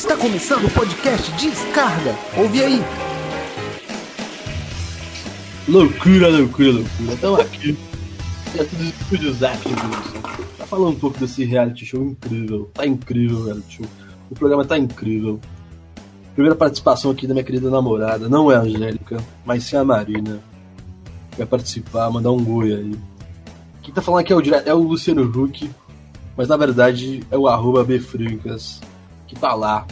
Está começando o podcast Descarga. Ouve aí. Loucura, loucura, loucura. Estamos aqui. Aqui do Estúdio Zap Pra falar um pouco desse reality show incrível. Tá incrível o reality show. O programa tá incrível. Primeira participação aqui da minha querida namorada. Não é a Angélica, mas sim a Marina. Vai participar, mandar um goi aí. Quem tá falando aqui é o, é o Luciano Huck. Mas na verdade é o arroba que tá lá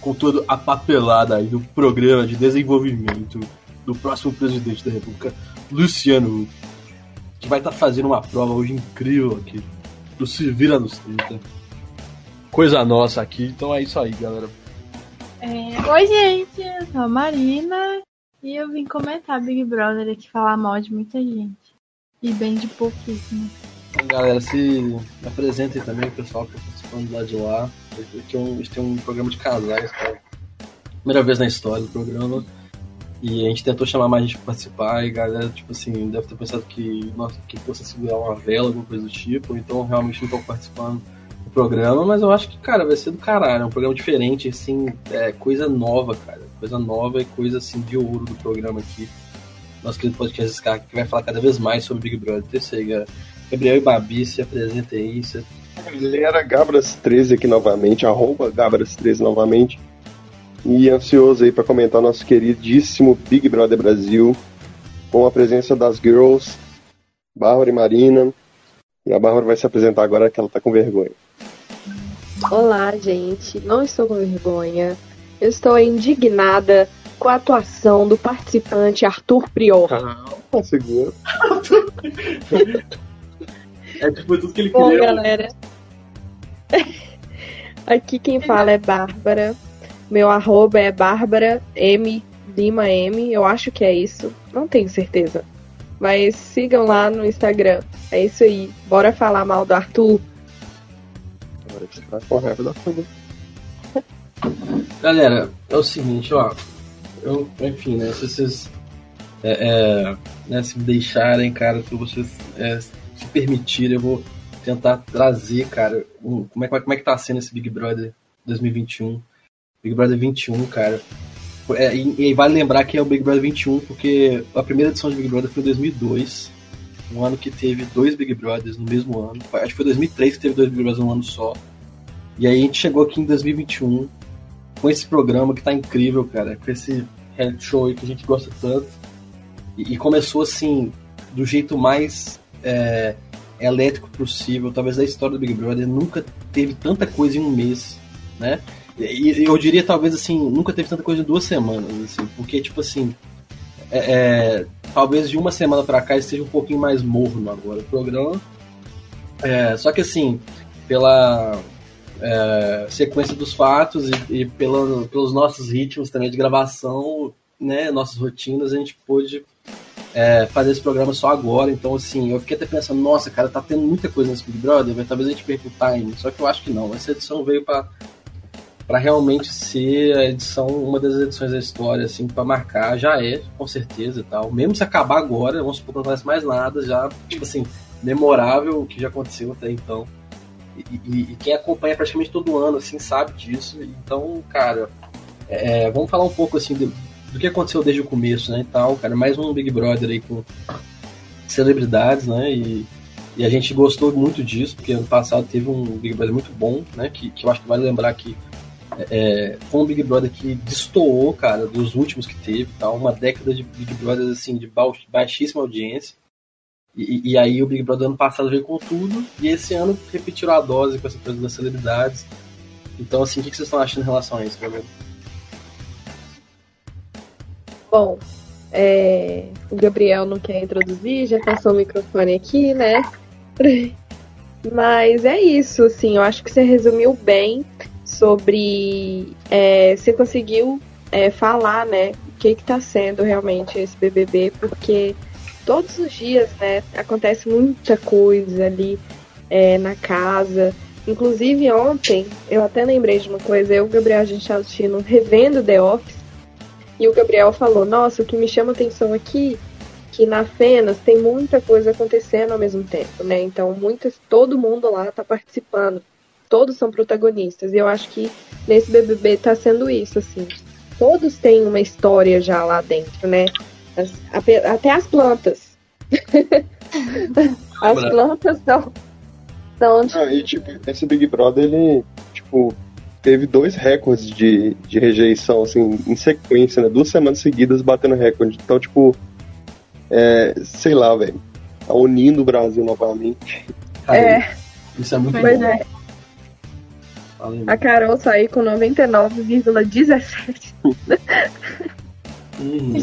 com toda a papelada aí do programa de desenvolvimento do próximo presidente da República, Luciano Huck, que vai estar tá fazendo uma prova hoje incrível aqui do Se Vira nos 30. Coisa nossa aqui, então é isso aí, galera. É, Oi, gente, eu sou a Marina e eu vim comentar Big Brother aqui, falar mal de muita gente e bem de pouquíssimo. Então, galera, se apresentem também, o pessoal que está participando lá de lá. Tem um, tem um programa de casais, cara. Primeira vez na história do programa. E a gente tentou chamar mais gente pra participar e a galera, tipo assim, deve ter pensado que, nossa, que fosse segurar uma vela, alguma coisa do tipo, então realmente não estão participando do programa, mas eu acho que, cara, vai ser do caralho, é um programa diferente, assim, é coisa nova, cara, coisa nova e coisa, assim, de ouro do programa aqui. Nosso querido podcast Scar, que vai falar cada vez mais sobre Big Brother. Terceiro, Gabriel e Babi, se apresentem aí. Se... Galera, Gabras13 aqui novamente, arroba Gabras13 novamente. E ansioso aí para comentar nosso queridíssimo Big Brother Brasil, com a presença das girls, Bárbara e Marina. E a Bárbara vai se apresentar agora que ela tá com vergonha. Olá, gente. Não estou com vergonha. Eu estou indignada com a atuação do participante Arthur Prior. Ah, segura. É tipo tudo que ele Bom, queria. galera. Aqui quem fala é Bárbara. Meu arroba é Bárbara M Lima M. Eu acho que é isso. Não tenho certeza. Mas sigam lá no Instagram. É isso aí. Bora falar mal do Arthur. Agora você vai do Arthur. Galera, é o seguinte, ó. Eu, enfim, né? Se vocês é, é, né, se deixarem, cara, se vocês é, permitir, eu vou tentar trazer, cara, um, como, é, como é que tá sendo esse Big Brother 2021. Big Brother 21, cara. É, e, e, vale lembrar que é o Big Brother 21, porque a primeira edição de Big Brother foi em 2002, um ano que teve dois Big Brothers no mesmo ano. Acho que foi 2003 que teve dois Big Brothers num ano só. E aí a gente chegou aqui em 2021 com esse programa que tá incrível, cara, com esse reality show aí que a gente gosta tanto. E, e começou assim, do jeito mais é, elétrico possível, talvez da história do Big Brother, nunca teve tanta coisa em um mês, né? E eu diria, talvez, assim, nunca teve tanta coisa em duas semanas, assim, porque, tipo assim, é, é, talvez de uma semana para cá esteja um pouquinho mais morno agora o programa. É, só que, assim, pela é, sequência dos fatos e, e pela, pelos nossos ritmos também de gravação, né, nossas rotinas, a gente pôde é, fazer esse programa só agora. Então, assim, eu fiquei até pensando, nossa, cara, tá tendo muita coisa nesse Big Brother, mas talvez a gente perca o time. Só que eu acho que não. Essa edição veio para para realmente ser a edição, uma das edições da história, assim, para marcar, já é, com certeza e tal. Mesmo se acabar agora, vamos supor que não acontece mais nada, já, tipo assim, memorável o que já aconteceu até então. E, e, e quem acompanha praticamente todo ano, assim, sabe disso. Então, cara, é, vamos falar um pouco, assim, do, do que aconteceu desde o começo, né, e tal, cara. Mais um Big Brother aí com celebridades, né, e, e a gente gostou muito disso, porque ano passado teve um Big Brother muito bom, né, que, que eu acho que vale lembrar que é, foi um Big Brother que destoou, cara, dos últimos que teve, tal, uma década de Big Brother, assim, de baixíssima audiência. E, e, aí o Big Brother ano passado veio com tudo, e esse ano repetiu a dose com essa coisa das celebridades. Então, assim, o que vocês estão achando em relação a isso, Gabriel? Bom, é, o Gabriel não quer introduzir, já passou o microfone aqui, né? Mas é isso, assim, eu acho que você resumiu bem sobre. É, você conseguiu é, falar, né, o que está sendo realmente esse BBB, porque todos os dias, né, acontece muita coisa ali é, na casa. Inclusive ontem, eu até lembrei de uma coisa, eu e o Gabriel, a gente estava assistindo, revendo The Office, e o Gabriel falou: Nossa, o que me chama atenção aqui que na Fenas tem muita coisa acontecendo ao mesmo tempo, né? Então, muitas, todo mundo lá está participando. todos são protagonistas. E eu acho que nesse BBB tá sendo isso, assim. Todos têm uma história já lá dentro, né? As, até as plantas. as plantas são. são ah, e, tipo, esse Big Brother, ele, tipo, teve dois recordes de, de rejeição, assim, em sequência, né? Duas semanas seguidas batendo recorde. Então, tipo, é, sei lá, velho. Tá unindo o Brasil novamente. é. Isso é muito pois bom. É. A Carol saiu com 99,17. Uhum.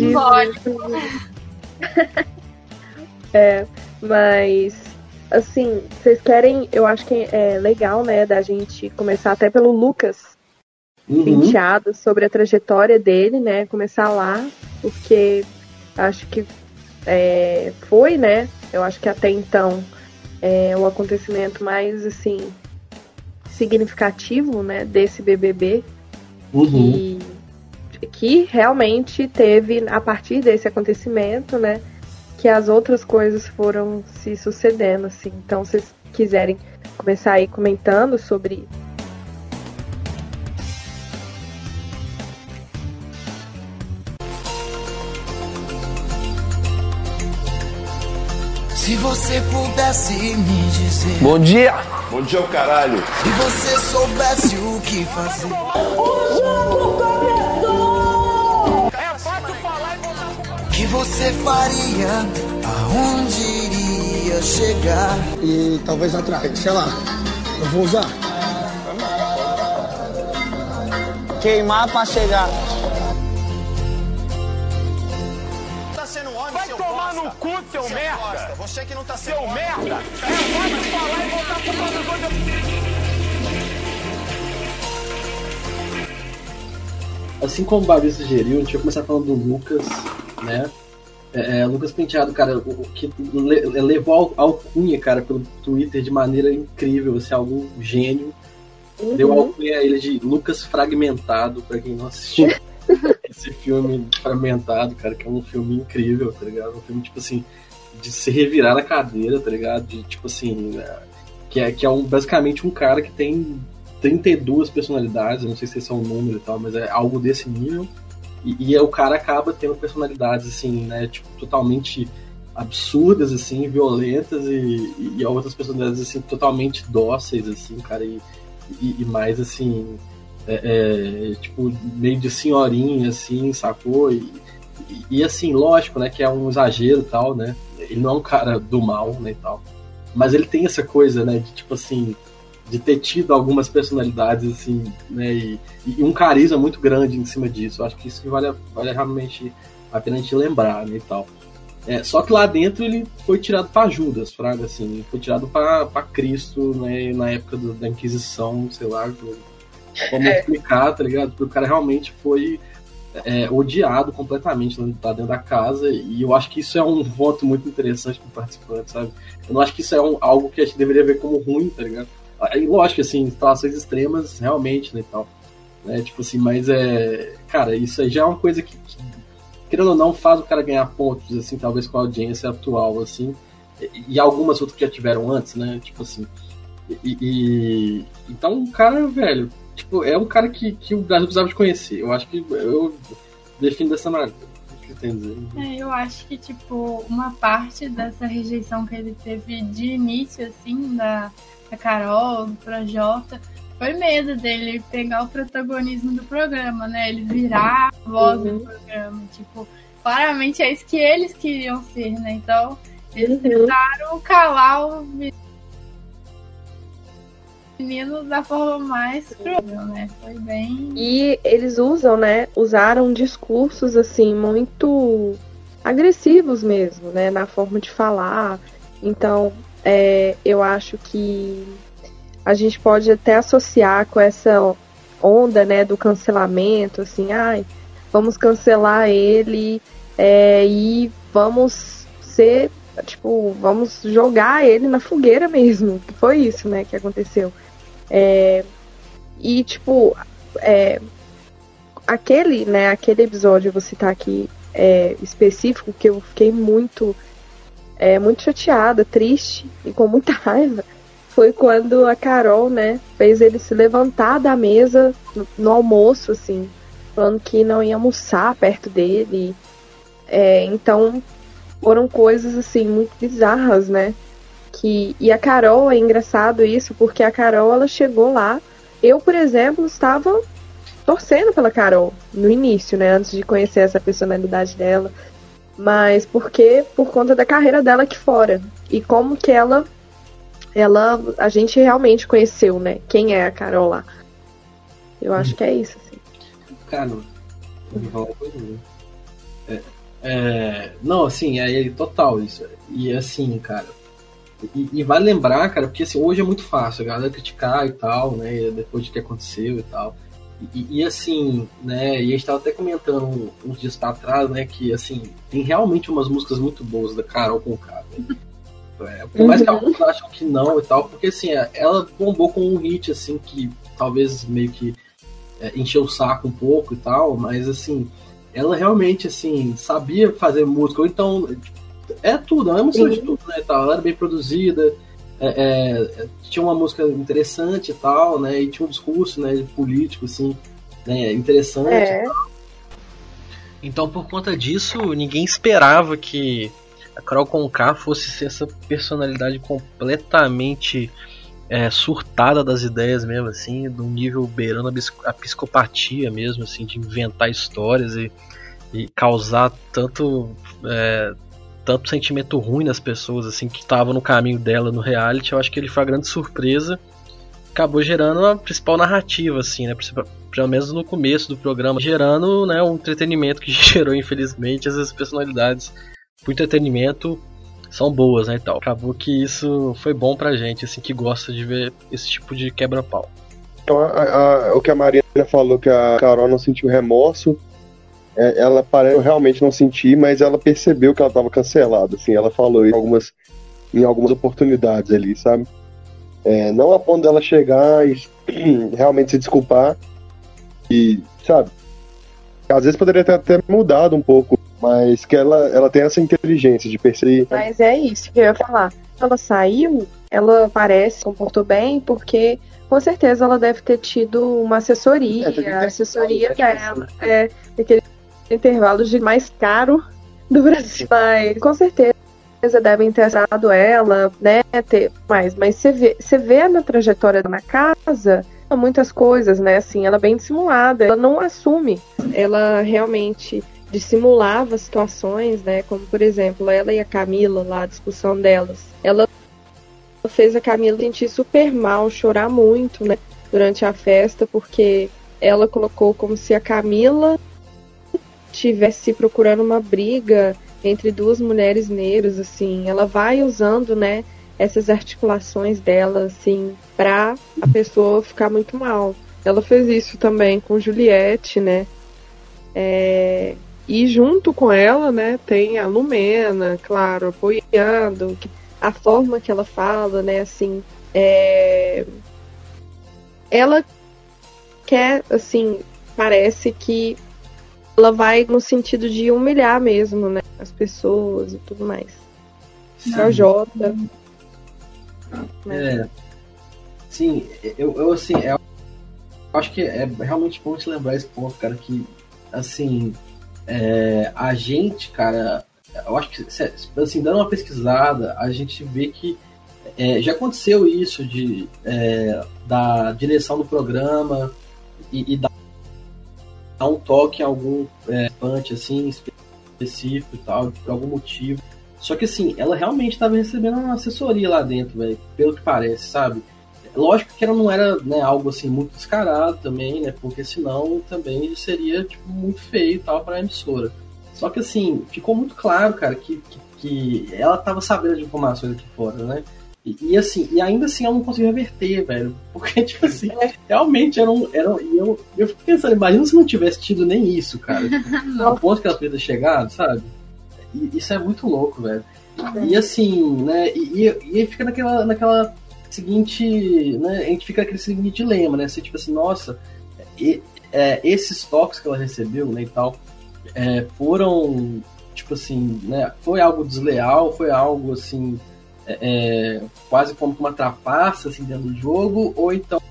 é, mas assim, vocês querem, eu acho que é legal, né, da gente começar até pelo Lucas Uhum. penteado sobre a trajetória dele, né? Começar lá, porque acho que é, foi, né? Eu acho que até então é o acontecimento mais assim significativo, né, desse BBB Uhum. e que realmente teve a partir desse acontecimento, né, que as outras coisas foram se sucedendo, assim. Então, se vocês quiserem começar aí comentando sobre Se você pudesse me dizer, Bom dia! Bom dia, o caralho. se você soubesse o que fazer, o que você faria, aonde iria chegar? E talvez atrás, sei lá. Eu vou usar. Queimar pra chegar. Vai tomar no cu, seu merda! Você que não tá sendo. Seu merda! É, pode falar e voltar pro produtor Assim como o Babi sugeriu, a gente vai começar falando do Lucas, né? É, é, Lucas Penteado, cara, o, que le- levou a alcunha, cara, pelo Twitter de maneira incrível, assim, algum gênio. Deu a alcunha a ele de Lucas Fragmentado, pra quem não assistiu esse filme Fragmentado, cara, que é um filme incrível, tá ligado? Um filme, tipo assim, de se revirar na cadeira, tá ligado? De, tipo assim, é, que é, que é um, basicamente um cara que tem 32 personalidades, eu não sei se esse é um número e tal, mas é algo desse nível. E, e é, o cara acaba tendo personalidades, assim, né, tipo, totalmente absurdas, assim, violentas e, e outras personalidades, assim, totalmente dóceis, assim, cara, e, e, e mais, assim, é, é, tipo, meio de senhorinha, assim, sacou? E, e, assim, lógico, né, que é um exagero tal, né, ele não é um cara do mal, né, e tal. Mas ele tem essa coisa, né, de, tipo assim, de ter tido algumas personalidades, assim, né, e, e um carisma muito grande em cima disso. Eu acho que isso que vale, vale realmente a pena a gente lembrar, né, e tal. É, só que lá dentro ele foi tirado para Judas, Fraga, assim, foi tirado para Cristo, né, na época do, da Inquisição, sei lá, como explicar, tá ligado? Porque o cara realmente foi é, odiado completamente tá dentro da casa, e eu acho que isso é um voto muito interessante pro participante, sabe? Eu não acho que isso é um, algo que a gente deveria ver como ruim, tá ligado? Aí, lógico, assim, situações extremas, realmente, né, tal. Né, tipo assim, mas é. Cara, isso aí já é uma coisa que, que, querendo ou não, faz o cara ganhar pontos, assim, talvez com a audiência atual, assim. E, e algumas outras que já tiveram antes, né? Tipo assim. E. e então, o cara, velho, tipo, é um cara que, que o Brasil precisava de conhecer. Eu acho que eu defino dessa maneira. É, eu acho que, tipo, uma parte dessa rejeição que ele teve de início, assim, da, da Carol, do Projota, foi medo dele pegar o protagonismo do programa, né? Ele virar a voz Uhum. do programa. Tipo, claramente é isso que eles queriam ser, né? Então, eles Uhum. tentaram calar o menino da forma mais cruel, né? Foi bem. E eles usam, né? Usaram discursos assim muito agressivos mesmo, né? Na forma de falar. Então, é, eu acho que a gente pode até associar com essa onda, né? Do cancelamento, assim, ai, vamos cancelar ele é, e vamos ser, tipo, vamos jogar ele na fogueira mesmo. Foi isso, né? Que aconteceu. É, e, tipo, é, aquele, né, aquele episódio, eu vou citar aqui, é, específico, que eu fiquei muito, é, muito chateada, triste e com muita raiva, foi quando a Carol, né, fez ele se levantar da mesa no, no almoço, assim, falando que não ia almoçar perto dele. É, então, foram coisas, assim, muito bizarras, né? Que, e a Carol, é engraçado isso, porque a Carol, ela chegou lá. Eu, por exemplo, estava torcendo pela Carol no início, né? Antes de conhecer essa personalidade dela. Mas porque por conta da carreira dela aqui fora. E como que ela ela a gente realmente conheceu, né? Quem é a Carol lá. Eu acho que é isso, assim. Cara? É, é, não, assim, é, é total isso. E assim, cara. E, e vale lembrar, cara, porque assim, hoje é muito fácil a galera criticar e tal, né? Depois de que aconteceu e tal. E, e, assim, né, e a gente tava até comentando uns dias pra trás, né, que assim, tem realmente umas músicas muito boas da Carol com. Né? É, por mais que alguns acham que não e tal, porque assim, ela bombou com um hit assim que talvez meio que é, encheu o saco um pouco e tal, mas assim, ela realmente assim, sabia fazer música, ou então é tudo, ela é música de tudo, né? Tal. Ela era bem produzida, é, é, tinha uma música interessante e tal, né? E tinha um discurso né, político, assim, né, interessante. É. Então, por conta disso, ninguém esperava que a Carol Conká fosse ser essa personalidade completamente é, surtada das ideias mesmo, assim, de um nível beirando a psicopatia mesmo, assim, de inventar histórias e, e causar tanto é, tanto sentimento ruim nas pessoas, assim, que estavam no caminho dela no reality. Eu acho que ele foi a grande surpresa. Acabou gerando a principal narrativa, assim, né? Pelo menos no começo do programa, gerando né, um entretenimento que gerou, infelizmente, essas personalidades pro entretenimento são boas, né, e tal. Acabou que isso foi bom pra gente, assim, que gosta de ver esse tipo de quebra-pau. Então, a- a- o que a Marina falou, que a Carol não sentiu remorso, ela parece realmente não sentir, mas ela percebeu que ela estava cancelada, assim, ela falou em algumas, em algumas oportunidades ali, sabe? É, não a ponto dela chegar e realmente se desculpar e, sabe? Às vezes poderia ter até mudado um pouco, mas que ela, ela tem essa inteligência de perceber. Mas é isso que eu ia falar. Ela saiu, ela parece, se comportou bem, porque com certeza ela deve ter tido uma assessoria. É, tem que ter- a assessoria dela é daquele intervalo de mais caro do Brasil. Mas com certeza devem ter acertado ela, né? Ter mais. Mas você vê, você vê na trajetória na casa muitas coisas, né? Assim, ela é bem dissimulada, ela não assume. Ela realmente dissimulava situações, né? Como por exemplo, ela e a Camila lá, a discussão delas. Ela fez a Camila sentir super mal, chorar muito, né? Durante a festa, porque ela colocou como se a Camila tivesse procurando uma briga entre duas mulheres negras, assim. Ela vai usando, né? Essas articulações dela, assim, pra a pessoa ficar muito mal. Ela fez isso também com Juliette, né? É, e junto com ela, né, tem a Lumena, claro, apoiando a forma que ela fala, né, assim, é... ela quer, assim, parece que ela vai no sentido de humilhar mesmo, né, as pessoas e tudo mais. Projota. É. Sim, eu, eu assim, é- eu acho que é realmente bom te lembrar esse ponto, cara, que assim, é, a gente, cara, eu acho que assim, dando uma pesquisada, a gente vê que é, já aconteceu isso de é, da direção do programa e, e dar dar um toque em algum é, punch assim específico e tal, por algum motivo. Só que assim, ela realmente estava recebendo uma assessoria lá dentro, velho, pelo que parece, sabe? Lógico que ela não era né, algo assim muito descarado também, né? Porque senão também seria tipo, muito feio e tal para a emissora. Só que assim, ficou muito claro, cara, que, que, que ela tava sabendo de informações aqui fora, né? E, e, assim, e ainda assim ela não conseguiu reverter, velho. Porque, tipo assim, realmente era um. Era, eu, eu fico pensando, imagina se não tivesse tido nem isso, cara. Ao ponto que ela podia ter chegado, sabe? E isso é muito louco, velho. E assim, né? E, e, e aí fica naquela, naquela seguinte. Né, a gente fica naquele seguinte dilema, né? Assim, tipo assim, nossa, e- é, esses toques que ela recebeu, né, e tal, é, foram, tipo assim, né? Foi algo desleal, foi algo assim. É, é, quase como uma trapaça assim, dentro do jogo, ou então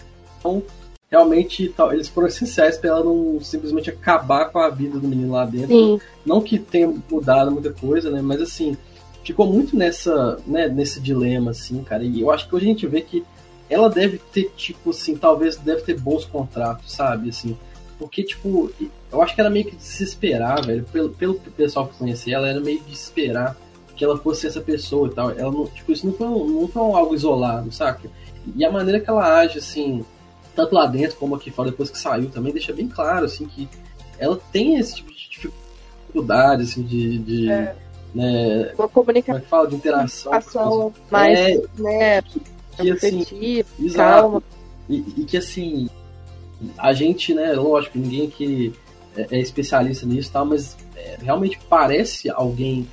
realmente eles foram essenciais para ela não simplesmente acabar com a vida do menino lá dentro. Sim. Não que tenha mudado muita coisa, né? Mas assim, ficou muito nessa, né, nesse dilema, assim, cara. E eu acho que hoje a gente vê que ela deve ter, tipo assim, talvez deve ter bons contratos, sabe? Assim, porque, tipo, eu acho que era meio que de se esperar, velho. Pelo, pelo pessoal que conhecia ela, era meio de se esperar que ela fosse essa pessoa e tal. Ela não, tipo, isso não foi, não foi algo isolado, saca? E a maneira que ela age, assim, tanto lá dentro como aqui fora, depois que saiu, também deixa bem claro, assim, que ela tem esse tipo de dificuldade, assim, de. de é. né, Uma comunicação. Como é que fala? De interação. Ação mais, é, né? Que, que assim, calma. exato. E, e, que assim, a gente, né, lógico, ninguém que é, é especialista nisso, tá, mas é, realmente parece alguém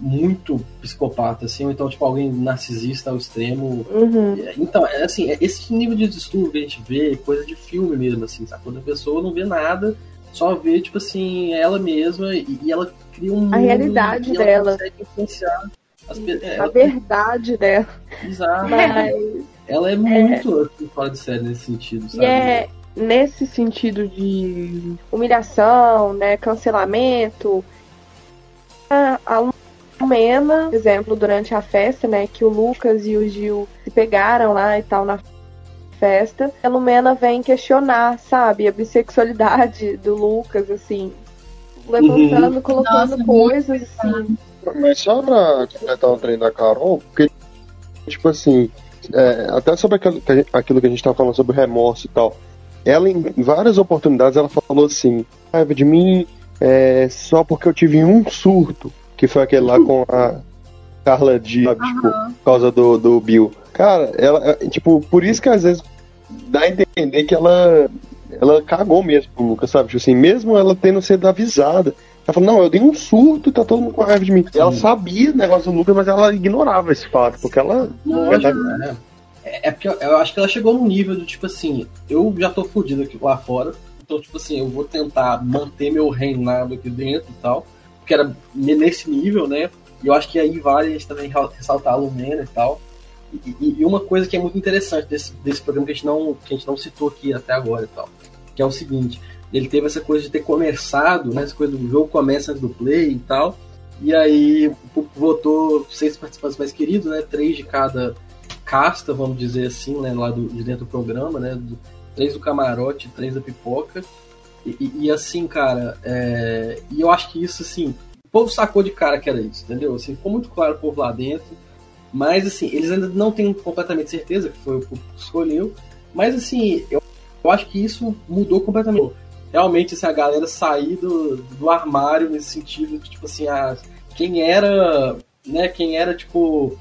muito psicopata, assim, ou então, tipo, alguém narcisista ao extremo. Uhum. Então, é assim, é esse nível de distúrbio que a gente vê, coisa de filme mesmo, assim, sabe? Quando a pessoa não vê nada, só vê, tipo assim, ela mesma e, e ela cria um. A realidade dela. influenciar as, é, a verdade dela. Exato. Mas, ela é muito é... fora de série nesse sentido, sabe? É nesse sentido de humilhação, né, cancelamento. A, a Lumena, exemplo, durante a festa, né, que o Lucas e o Gil se pegaram lá e tal na festa, a Lumena vem questionar, sabe, a bissexualidade do Lucas, assim, levantando, uhum. colocando Nossa, coisas assim. Mas só pra completar o treino da Carol, porque, tipo assim, é, até sobre aquilo aquilo que a gente tava falando sobre remorso e tal, ela em várias oportunidades ela falou assim, raiva de mim é, só porque eu tive um surto, que foi aquele lá com a Carla D, sabe, uhum. tipo, por causa do, do Bill. Cara, ela, é, tipo, por isso que às vezes dá a entender que ela ela cagou mesmo pro Lucas, sabe? Tipo assim, mesmo ela tendo sido avisada. Ela falou, não, eu dei um surto e tá todo mundo com raiva de mim. Sim. Ela sabia o negócio do Lucas, mas ela ignorava esse fato, porque ela. Não, é, é, é porque eu, eu acho que ela chegou num nível do tipo assim, eu já tô fudido aqui lá fora, então, tipo assim, eu vou tentar manter meu reinado aqui dentro e tal, porque era nesse nível, né? E eu acho que aí vale a gente também ressaltar a Lumena e tal. E, e, uma coisa que é muito interessante desse, desse programa que a, gente não, que a gente não citou aqui até agora e tal, que é o seguinte, ele teve essa coisa de ter começado, né, essa coisa do jogo começa do play e tal, e aí votou seis participantes mais queridos, né, três de cada casta, vamos dizer assim, né, lá do, de dentro do programa, né, do, três do camarote, três da pipoca, e, e, assim, cara, é, e eu acho que isso, assim, o povo sacou de cara que era isso, entendeu? Assim, ficou muito claro o povo lá dentro, mas, assim, eles ainda não têm completamente certeza que foi o que escolheu. Mas, assim, eu, eu acho que isso mudou completamente. Realmente, assim, a galera sair do, do armário nesse sentido de, tipo assim, a, quem era, né, quem era, tipo...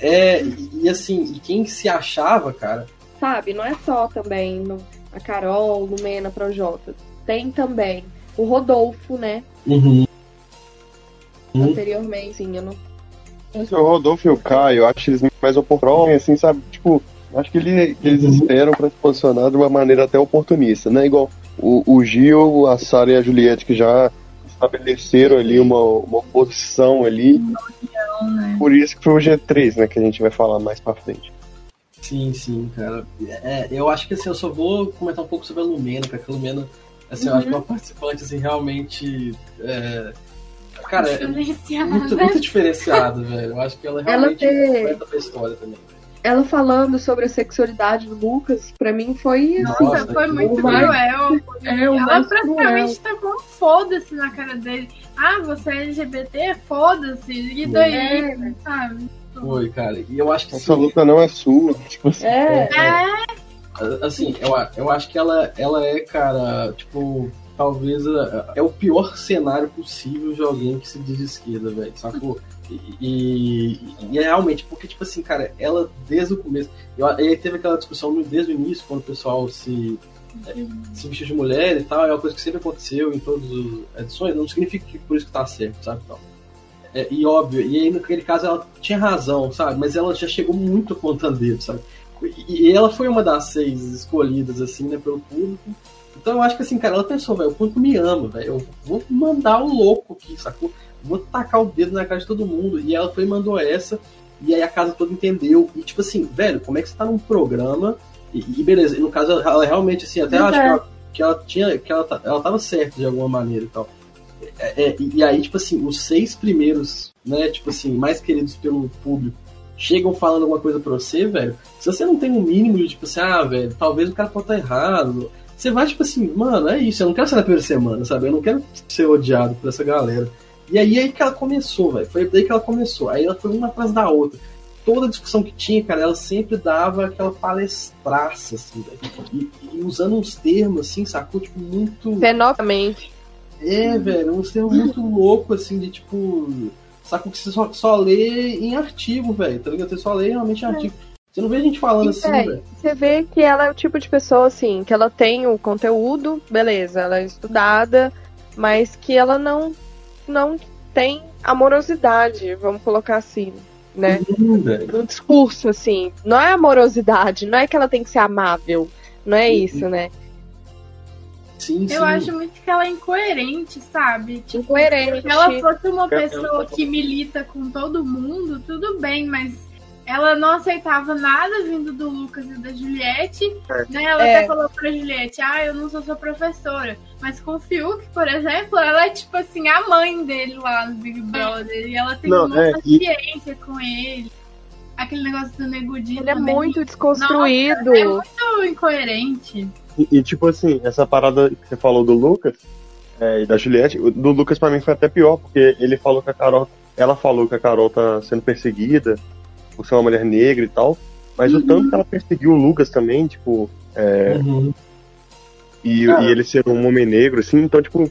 É, e, e assim, e quem se achava, cara... Sabe, não é só também no, a Carol, Lumena, Projota. Tem também o Rodolfo, né? Uhum. Anteriormente, sim, eu não o Rodolfo e o Caio, eu acho eles mais oportunos, assim, sabe? Tipo, acho que, ele, que eles esperam para se posicionar de uma maneira até oportunista, né? Igual o, o Gil, a Sara e a Juliette, que já estabeleceram ali uma, uma posição ali. Né? Por isso que foi o G3, né? Que a gente vai falar mais pra frente. Sim, sim, cara. É, eu acho que assim, eu só vou comentar um pouco sobre a Lumena, porque a Lumena, assim, uhum. eu acho que é uma participante assim, realmente. É Cara, é muito, muito diferenciado, velho. Eu acho que ela realmente ela ter... pra história também. Ela falando sobre a sexualidade do Lucas, pra mim foi. Nossa, Nossa foi muito cruel. É, ela praticamente tá com foda-se na cara dele. Ah, você é LGBT? Foda-se. E daí? É. Sabe? Foi, cara. E eu acho que. Essa assim, luta não é sua. Tipo assim. É. é. Assim, eu, eu acho que ela, ela é, cara, tipo talvez é, é o pior cenário possível de alguém que se diz esquerda, velho, sacou? E, e, e, é realmente, porque, tipo assim, cara, ela desde o começo. Eu, aí teve aquela discussão desde o início, quando o pessoal se, é, se vestiu de mulher e tal, é uma coisa que sempre aconteceu em todas as edições, não significa que por isso que tá certo, sabe? Então, é, e óbvio, e aí naquele caso ela tinha razão, sabe? Mas ela já chegou muito apontando dedo, sabe? E, e ela foi uma das seis escolhidas, assim, né, pelo público. Então eu acho que assim, cara, ela pensou, velho, o público me ama, velho. Eu vou mandar o louco aqui, sacou? Vou tacar o dedo na cara de todo mundo. E ela foi e mandou essa. E aí a casa toda entendeu. E tipo assim, velho, como é que você tá num programa? E, e beleza, e no caso, ela realmente, assim, até acho que ela, que ela tinha. que ela, ta- ela tava certa de alguma maneira e tal. É, é, e, aí, tipo assim, os seis primeiros, né, tipo assim, mais queridos pelo público, chegam falando alguma coisa pra você, velho. Se você não tem um mínimo de, tipo assim, ah, velho, talvez o cara pode estar errado. Você vai, tipo assim, mano, é isso, eu não quero ser na primeira semana, sabe? Eu não quero ser odiado por essa galera. E aí, aí que ela começou, velho. Foi daí que ela começou. Aí ela foi uma atrás da outra. Toda discussão que tinha, cara, ela sempre dava aquela palestraça, assim, velho. E, e usando uns termos, assim, sacou? Tipo, muito. Fenomenamente. É, velho, uns termos muito loucos, assim, de tipo. Saco que você só, só lê em artigo, velho, tá ligado? Você só lê realmente em artigo. Você não vê a gente falando assim, É, velho. você vê que ela é o tipo de pessoa assim, que ela tem o conteúdo, beleza, ela é estudada, mas que ela não não tem amorosidade, vamos colocar assim, né? Hum, velho. No discurso assim, não é amorosidade, não é que ela tem que ser amável, não é isso, né? Sim, Eu acho muito que ela é incoerente, sabe? Tipo, Incoerente. Se ela fosse uma É, pessoa que milita com todo mundo, tudo bem, mas ela não aceitava nada vindo do Lucas e da Juliette. Né? Ela É. até falou pra Juliette, ah, eu não sou sua professora. Mas com o Fiuk, por exemplo, ela é tipo assim, a mãe dele lá no Big Brother. E ela tem Não, uma é, e- paciência com ele. Aquele negócio do negudinho. Ele é também. muito desconstruído. Nossa, é muito incoerente. E, e, tipo assim, essa parada que você falou do Lucas é, e da Juliette, do Lucas pra mim foi até pior, porque ele falou que a Carol. Ela falou que a Carol tá sendo perseguida por ser uma mulher negra e tal. Mas o tanto que ela perseguiu o Lucas também, tipo. é, Uhum. e, e ele ser um homem negro, assim, então, tipo,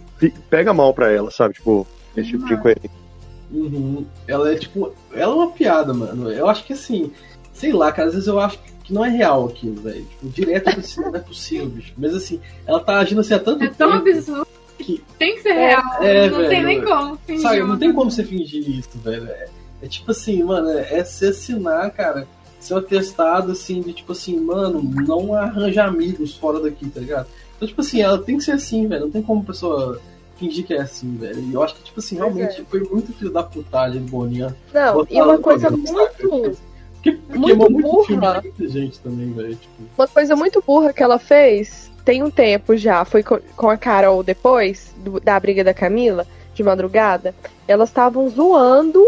pega mal pra ela, sabe? Tipo, esse tipo de incoerência. Uhum. Ela é tipo. Ela é uma piada, mano. Eu acho que assim. Sei lá, cara, às vezes eu acho que não é real aquilo, velho. Tipo, direto assim, não é possível, bicho. Mas assim, ela tá agindo assim há tanto É tão tempo. absurdo que- tem que ser real. É, não tem velho. nem como fingir. Sabe, não tem como você fingir isso, velho. É, é tipo assim, mano, é, é você assinar, cara, seu atestado, assim, de tipo assim, mano, não arranja amigos fora daqui, tá ligado? Então, tipo assim, ela tem que ser assim, velho. Não tem como a pessoa fingir que é assim, velho. E eu acho que, tipo assim, Pois realmente é. foi muito filho da putagem do Boninho. Não, e uma coisa muito. Porque, porque Muito muito burra. de muita gente também, velho. Tipo, Uma coisa muito burra que ela fez tem um tempo já, foi co- com a Carol depois do- da briga da Camila, de madrugada. Elas estavam zoando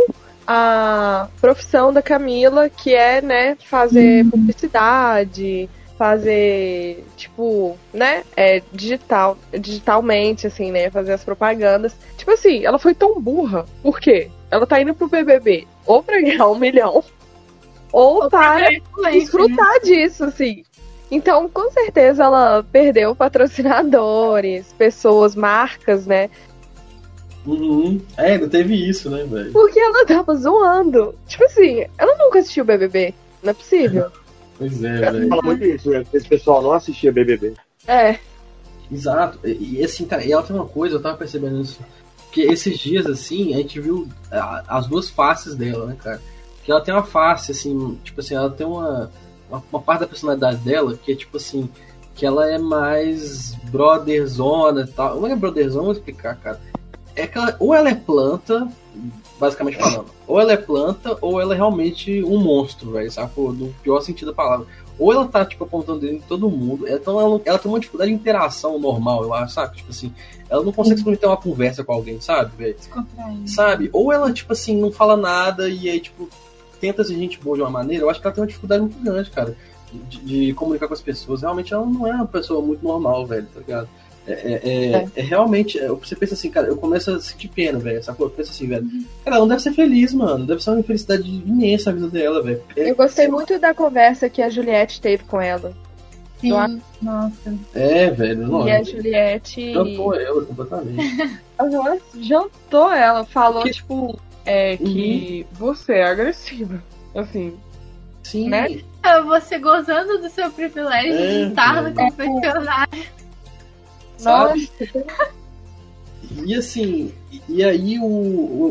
a profissão da Camila, que é, né, fazer publicidade, fazer, tipo, né, é, digital, digitalmente, assim, né, fazer as propagandas. Tipo assim, ela foi tão burra. Por quê? Ela tá indo pro BBB ou pra ganhar um milhão, ou Ou pra para influencer, né? desfrutar disso, assim. Então, com certeza, ela perdeu patrocinadores, pessoas, marcas, né? uhum. É, ainda teve isso, né, velho? Porque ela tava zoando. Tipo assim, ela nunca assistiu BBB. Não é possível. Pois é, velho. fala muito isso, né? Esse pessoal não assistia BBB. É. Exato. E, e, assim, cara, e ela tem uma coisa, eu tava percebendo isso. Que esses dias, assim, a gente viu a- as duas faces dela, né, cara? Que ela tem uma face, assim, tipo assim, ela tem uma, uma, uma parte da personalidade dela que é tipo assim, que ela é mais brotherzona e tal. Não é brotherzona, vou explicar, cara. É que ela, ou ela é planta, basicamente falando, ou ela é planta, ou ela é realmente um monstro, velho, sabe? No pior sentido da palavra. Ou ela tá, tipo, apontando dedo em todo mundo. Então ela, ela tem uma dificuldade de interação normal, eu acho, sabe? Tipo assim, ela não consegue simplesmente ter uma conversa com alguém, sabe, velho? Sabe? Ou ela, tipo assim, não fala nada e aí, tipo, tenta ser gente boa de uma maneira. Eu acho que ela tem uma dificuldade muito grande, cara, de, de comunicar com as pessoas. Realmente ela não é uma pessoa muito normal, velho, tá ligado? É, é, é- é realmente, é, você pensa assim, cara, eu começo a sentir pena, velho? Eu penso assim, velho, cara, ela não deve ser feliz, mano, deve ser uma infelicidade imensa a vida dela, velho. É- Eu gostei muito da conversa que a Juliette teve com ela. Sim, Eu nossa. É, velho, não. E a Juliette. Jantou ela completamente. Ela jantou ela, falou, Que- tipo, é, que você é agressiva. Assim. Sim, Né? Você gozando do seu privilégio É, de estar no confessionário. Sabe? Nossa, E assim, e- aí o, o,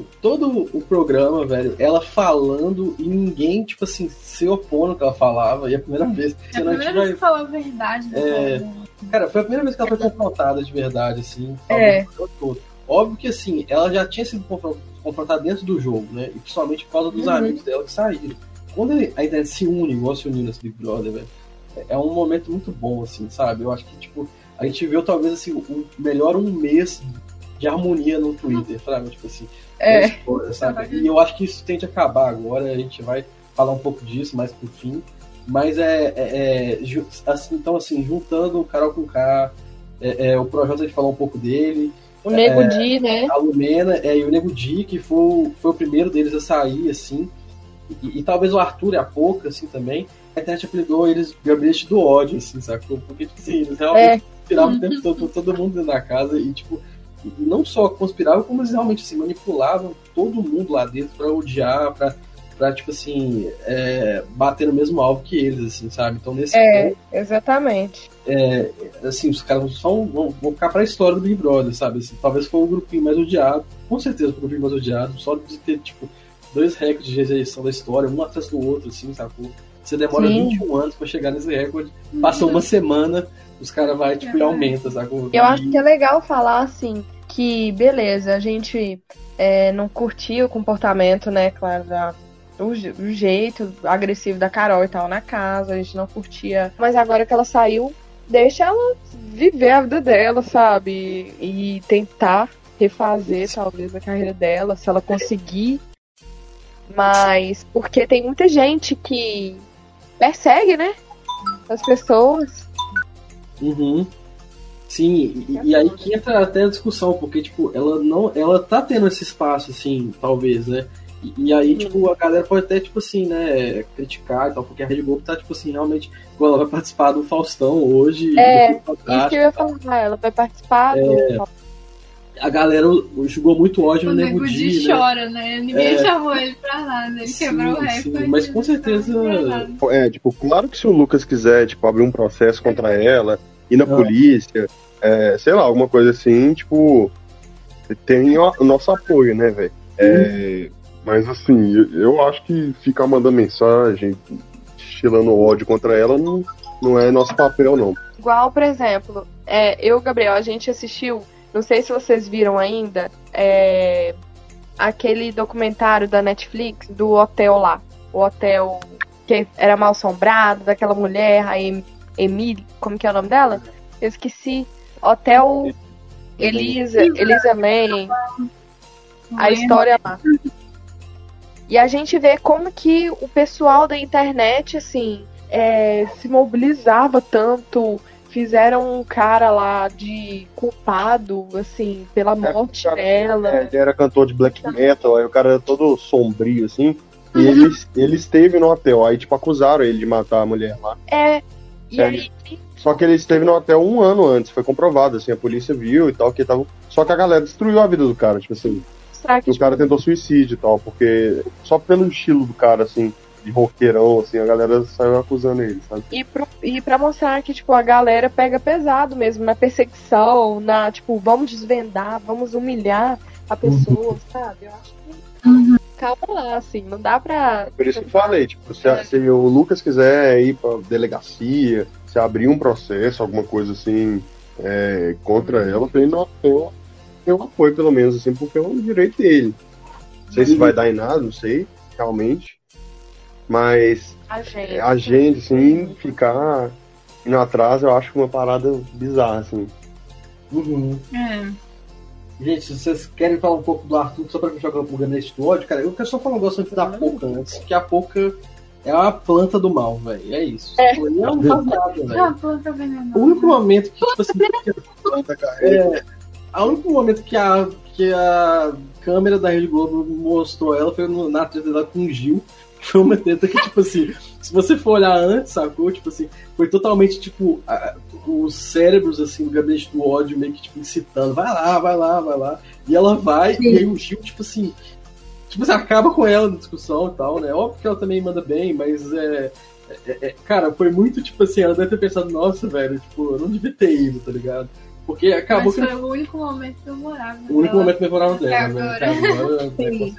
o- todo o programa, velho, ela falando e ninguém, tipo assim, se opondo ao que ela falava, e é a primeira vez. É a primeira vez que falou a verdade. É. programa. Cara, foi a primeira vez que ela foi confrontada de verdade, assim. É. todo. Óbvio que assim, ela já tinha sido confron- confrontar dentro do jogo, né? E principalmente por causa dos Uhum. amigos dela que saíram. Quando a internet se une, igual se uniu nesse Big Brother, velho, é- é um momento muito bom, assim, sabe? Eu acho que, tipo, a gente viu talvez, assim, o melhor um mês de harmonia no Twitter, sabe? Tipo assim, É. história, sabe? E eu acho que isso tende a acabar agora, a gente vai falar um pouco disso mais pro fim. Mas é, é- é, assim, então assim, juntando o Carol com K, é, é, o projeto a gente falou um pouco dele, O Nego É, Di, né? a Lumena é, e o Nego Di, que foi, o- foi o primeiro deles a sair, assim. E, e talvez o Arthur e a Pouca, assim, também. A internet apelidou eles de gabinete do ódio, assim, sacou? Porque, tipo assim, eles realmente conspiravam o tempo todo, com todo mundo dentro da casa e, tipo, não só conspiravam, como eles realmente, assim, manipulavam todo mundo lá dentro pra odiar, pra, pra tipo assim, é, bater no mesmo alvo que eles, assim, sabe? Então, nesse É, ponto, exatamente. é, assim, os caras só vão, vão ficar pra história do Big Brother, sabe? Assim, talvez foi o grupinho mais odiado, com certeza o grupinho mais odiado, só de ter, tipo, dois recordes de rejeição da história, um atrás do outro, assim, sacou? Você demora Sim. 21 anos pra chegar nesse recorde, passa uma semana, os caras vai tipo, e aumenta, sacou? Eu acho que é legal falar assim que beleza, a gente é, não curtia o comportamento, né, claro, da- o, o jeito agressivo da Carol e tal na casa, a gente não curtia. Mas agora que ela saiu, deixa ela viver a vida dela, sabe? E tentar refazer talvez a carreira dela, se ela conseguir. Mas porque tem muita gente que persegue, né? As pessoas. Uhum. Sim, e, e aí que entra até a discussão, porque, tipo, ela não. Ela tá tendo esse espaço, assim, talvez, né? E, e aí, tipo, a galera pode até, tipo assim, né, criticar e tal, porque a Rede Globo tá, tipo assim, realmente. ela vai participar do Faustão hoje. É, Isso que eu ia falar, ela vai participar do. A galera julgou muito ódio O no Nego Di né? chora, né? Ninguém É. chamou ele pra nada. Ele Sim, quebrou o recorde. mas com certeza- É, tipo, claro que se o Lucas quiser, tipo, abrir um processo contra ela, ir na Ah. polícia, é, sei lá, alguma coisa assim, tipo, tem o, o nosso apoio, né, velho? É, mas assim, eu, eu acho que ficar mandando mensagem, estilando ódio contra ela, não, não é nosso papel, não. Igual, por exemplo, é, eu e o Gabriel, a gente assistiu, não sei se vocês viram ainda, é, aquele documentário da Netflix do hotel lá. O hotel que era mal assombrado, daquela mulher, a Em- Emily, como que é o nome dela? Eu esqueci. Hotel Elisa, Elisa Lane. a história lá. E a gente vê como que o pessoal da internet, assim, é, se mobilizava tanto, fizeram um cara lá de culpado, assim, pela morte dela. É, ele era cantor de black metal, aí o cara era todo sombrio, assim, e ele, ele esteve no hotel, aí, tipo, acusaram ele de matar a mulher lá. É, e Sério. aí Só que ele esteve no hotel um ano antes, foi comprovado, assim, a polícia viu e tal, que tava. Só que a galera destruiu a vida do cara, tipo assim. será que O cara tentou suicídio e tal, porque só pelo estilo do cara, assim, de roqueirão, assim, a galera saiu acusando ele, sabe? E, pro, e pra mostrar que, tipo, a galera pega pesado mesmo na perseguição, na, tipo, vamos desvendar, vamos humilhar a pessoa, sabe? Eu acho que. Calma lá, assim, não dá pra. Por isso que eu falei, tipo, se, a- se o Lucas quiser ir pra delegacia, se abrir um processo, alguma coisa assim, é, contra ela, pra ele não tem tem um apoio, pelo menos, assim, porque é um direito dele. Não sei se vai dar em nada, não sei, realmente. Mas A gente. é, a gente, assim, ficar indo atrás, eu acho uma parada bizarra, assim. Uhum. É. Gente, se vocês querem falar um pouco do Arthur, só pra me jogar o gabinete do ódio, cara, eu quero só falar um negócio antes da Poca antes, que a Poca é uma planta do mal, velho. É isso. É. Ela não faz nada, É velho. uma planta venenosa. O único momento que, tipo assim, é, o único momento que a, que a câmera da Rede Globo mostrou ela foi no- na treta dela com o Gil. Que Foi uma treta que, tipo assim, se você for olhar antes, sacou? Tipo assim, foi totalmente, tipo, a- os cérebros, assim, do gabinete do ódio meio que, tipo, incitando, vai lá, vai lá, vai lá. E ela vai, e aí o Gil, tipo assim, tipo assim, acaba com ela na discussão e tal, né? Óbvio que ela também manda bem, mas é, é- é- cara, foi muito tipo assim, ela deve ter pensado, nossa, velho, tipo, eu não devia ter ido, tá ligado? Porque acabou Mas que foi o único momento memorável. o único dela. momento memorável dela, Até né? agora. Até agora, né, Sim.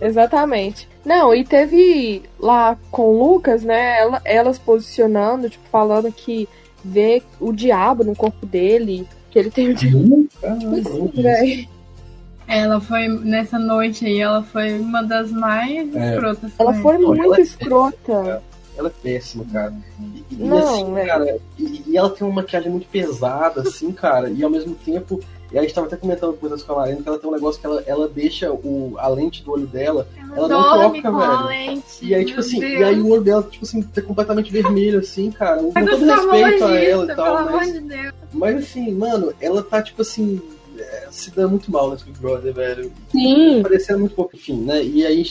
Exatamente. Não, e teve lá com o Lucas, né? Ela, elas posicionando, tipo, falando que vê o diabo no corpo dele, que ele tem o diabo. Tipo assim. Ela foi, nessa noite aí, ela foi uma das mais É. escrotas. Ela foi ele. muito ela é escrota. Ela é péssima, cara. E, e Não, assim, velho. cara, e, e ela tem uma maquiagem muito pesada, assim, cara, e ao mesmo tempo. E a gente tava até comentando coisas com a Marina que ela tem um negócio que ela, ela deixa o, a lente do olho dela. Ela não dorme toca, com a velho. lente. E aí, tipo assim, Deus. e aí o olho dela, tipo assim, tá completamente vermelho, assim, cara. Com Mas todo eu respeito a ela e tal, pelo amor mas, de Deus. mas assim, mano, ela tá, tipo assim, é, se dando muito mal nesse Big Brother, velho. Sim. Parecendo muito pouco, enfim, né? E aí,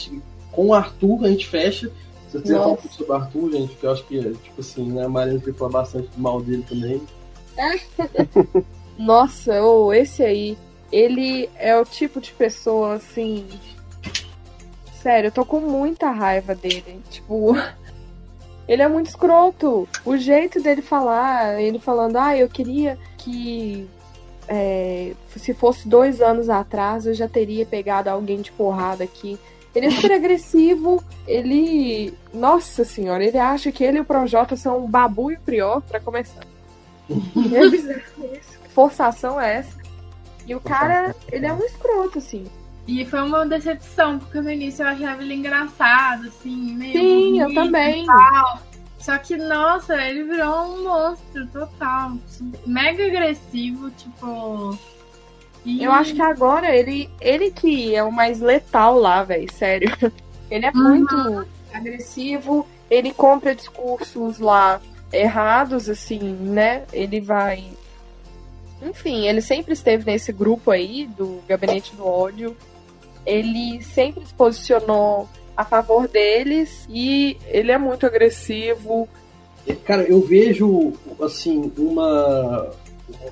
com o Arthur, a gente fecha. Se você quiser falar um pouco sobre o Arthur, gente, que eu acho que, tipo assim, né, a Marina tem que falar bastante do mal dele também. Nossa, ô, esse aí, ele é o tipo de pessoa assim. Sério, eu tô com muita raiva dele. Tipo, ele é muito escroto. O jeito dele falar, ele falando, ah, eu queria que. é, se fosse dois anos atrás, eu já teria pegado alguém de porrada aqui. Ele é super agressivo, ele. Nossa senhora, ele acha que ele e o Projota são um babu e o prior, pra começar. É bizarro isso. Forçação é essa? E o cara, ele é um escroto, assim. E foi uma decepção, porque no início eu achava ele engraçado, assim, meio. Sim, eu também. e tal. Só que, nossa, ele virou um monstro total. Mega agressivo, tipo. E- Eu acho que agora ele, ele que é o mais letal lá, velho, sério. Ele é Uhum. muito agressivo, ele compra discursos lá errados, assim, né? Ele vai. Enfim, ele sempre esteve nesse grupo aí do Gabinete do Ódio. Ele sempre se posicionou a favor deles e ele é muito agressivo. Cara, eu vejo, assim, uma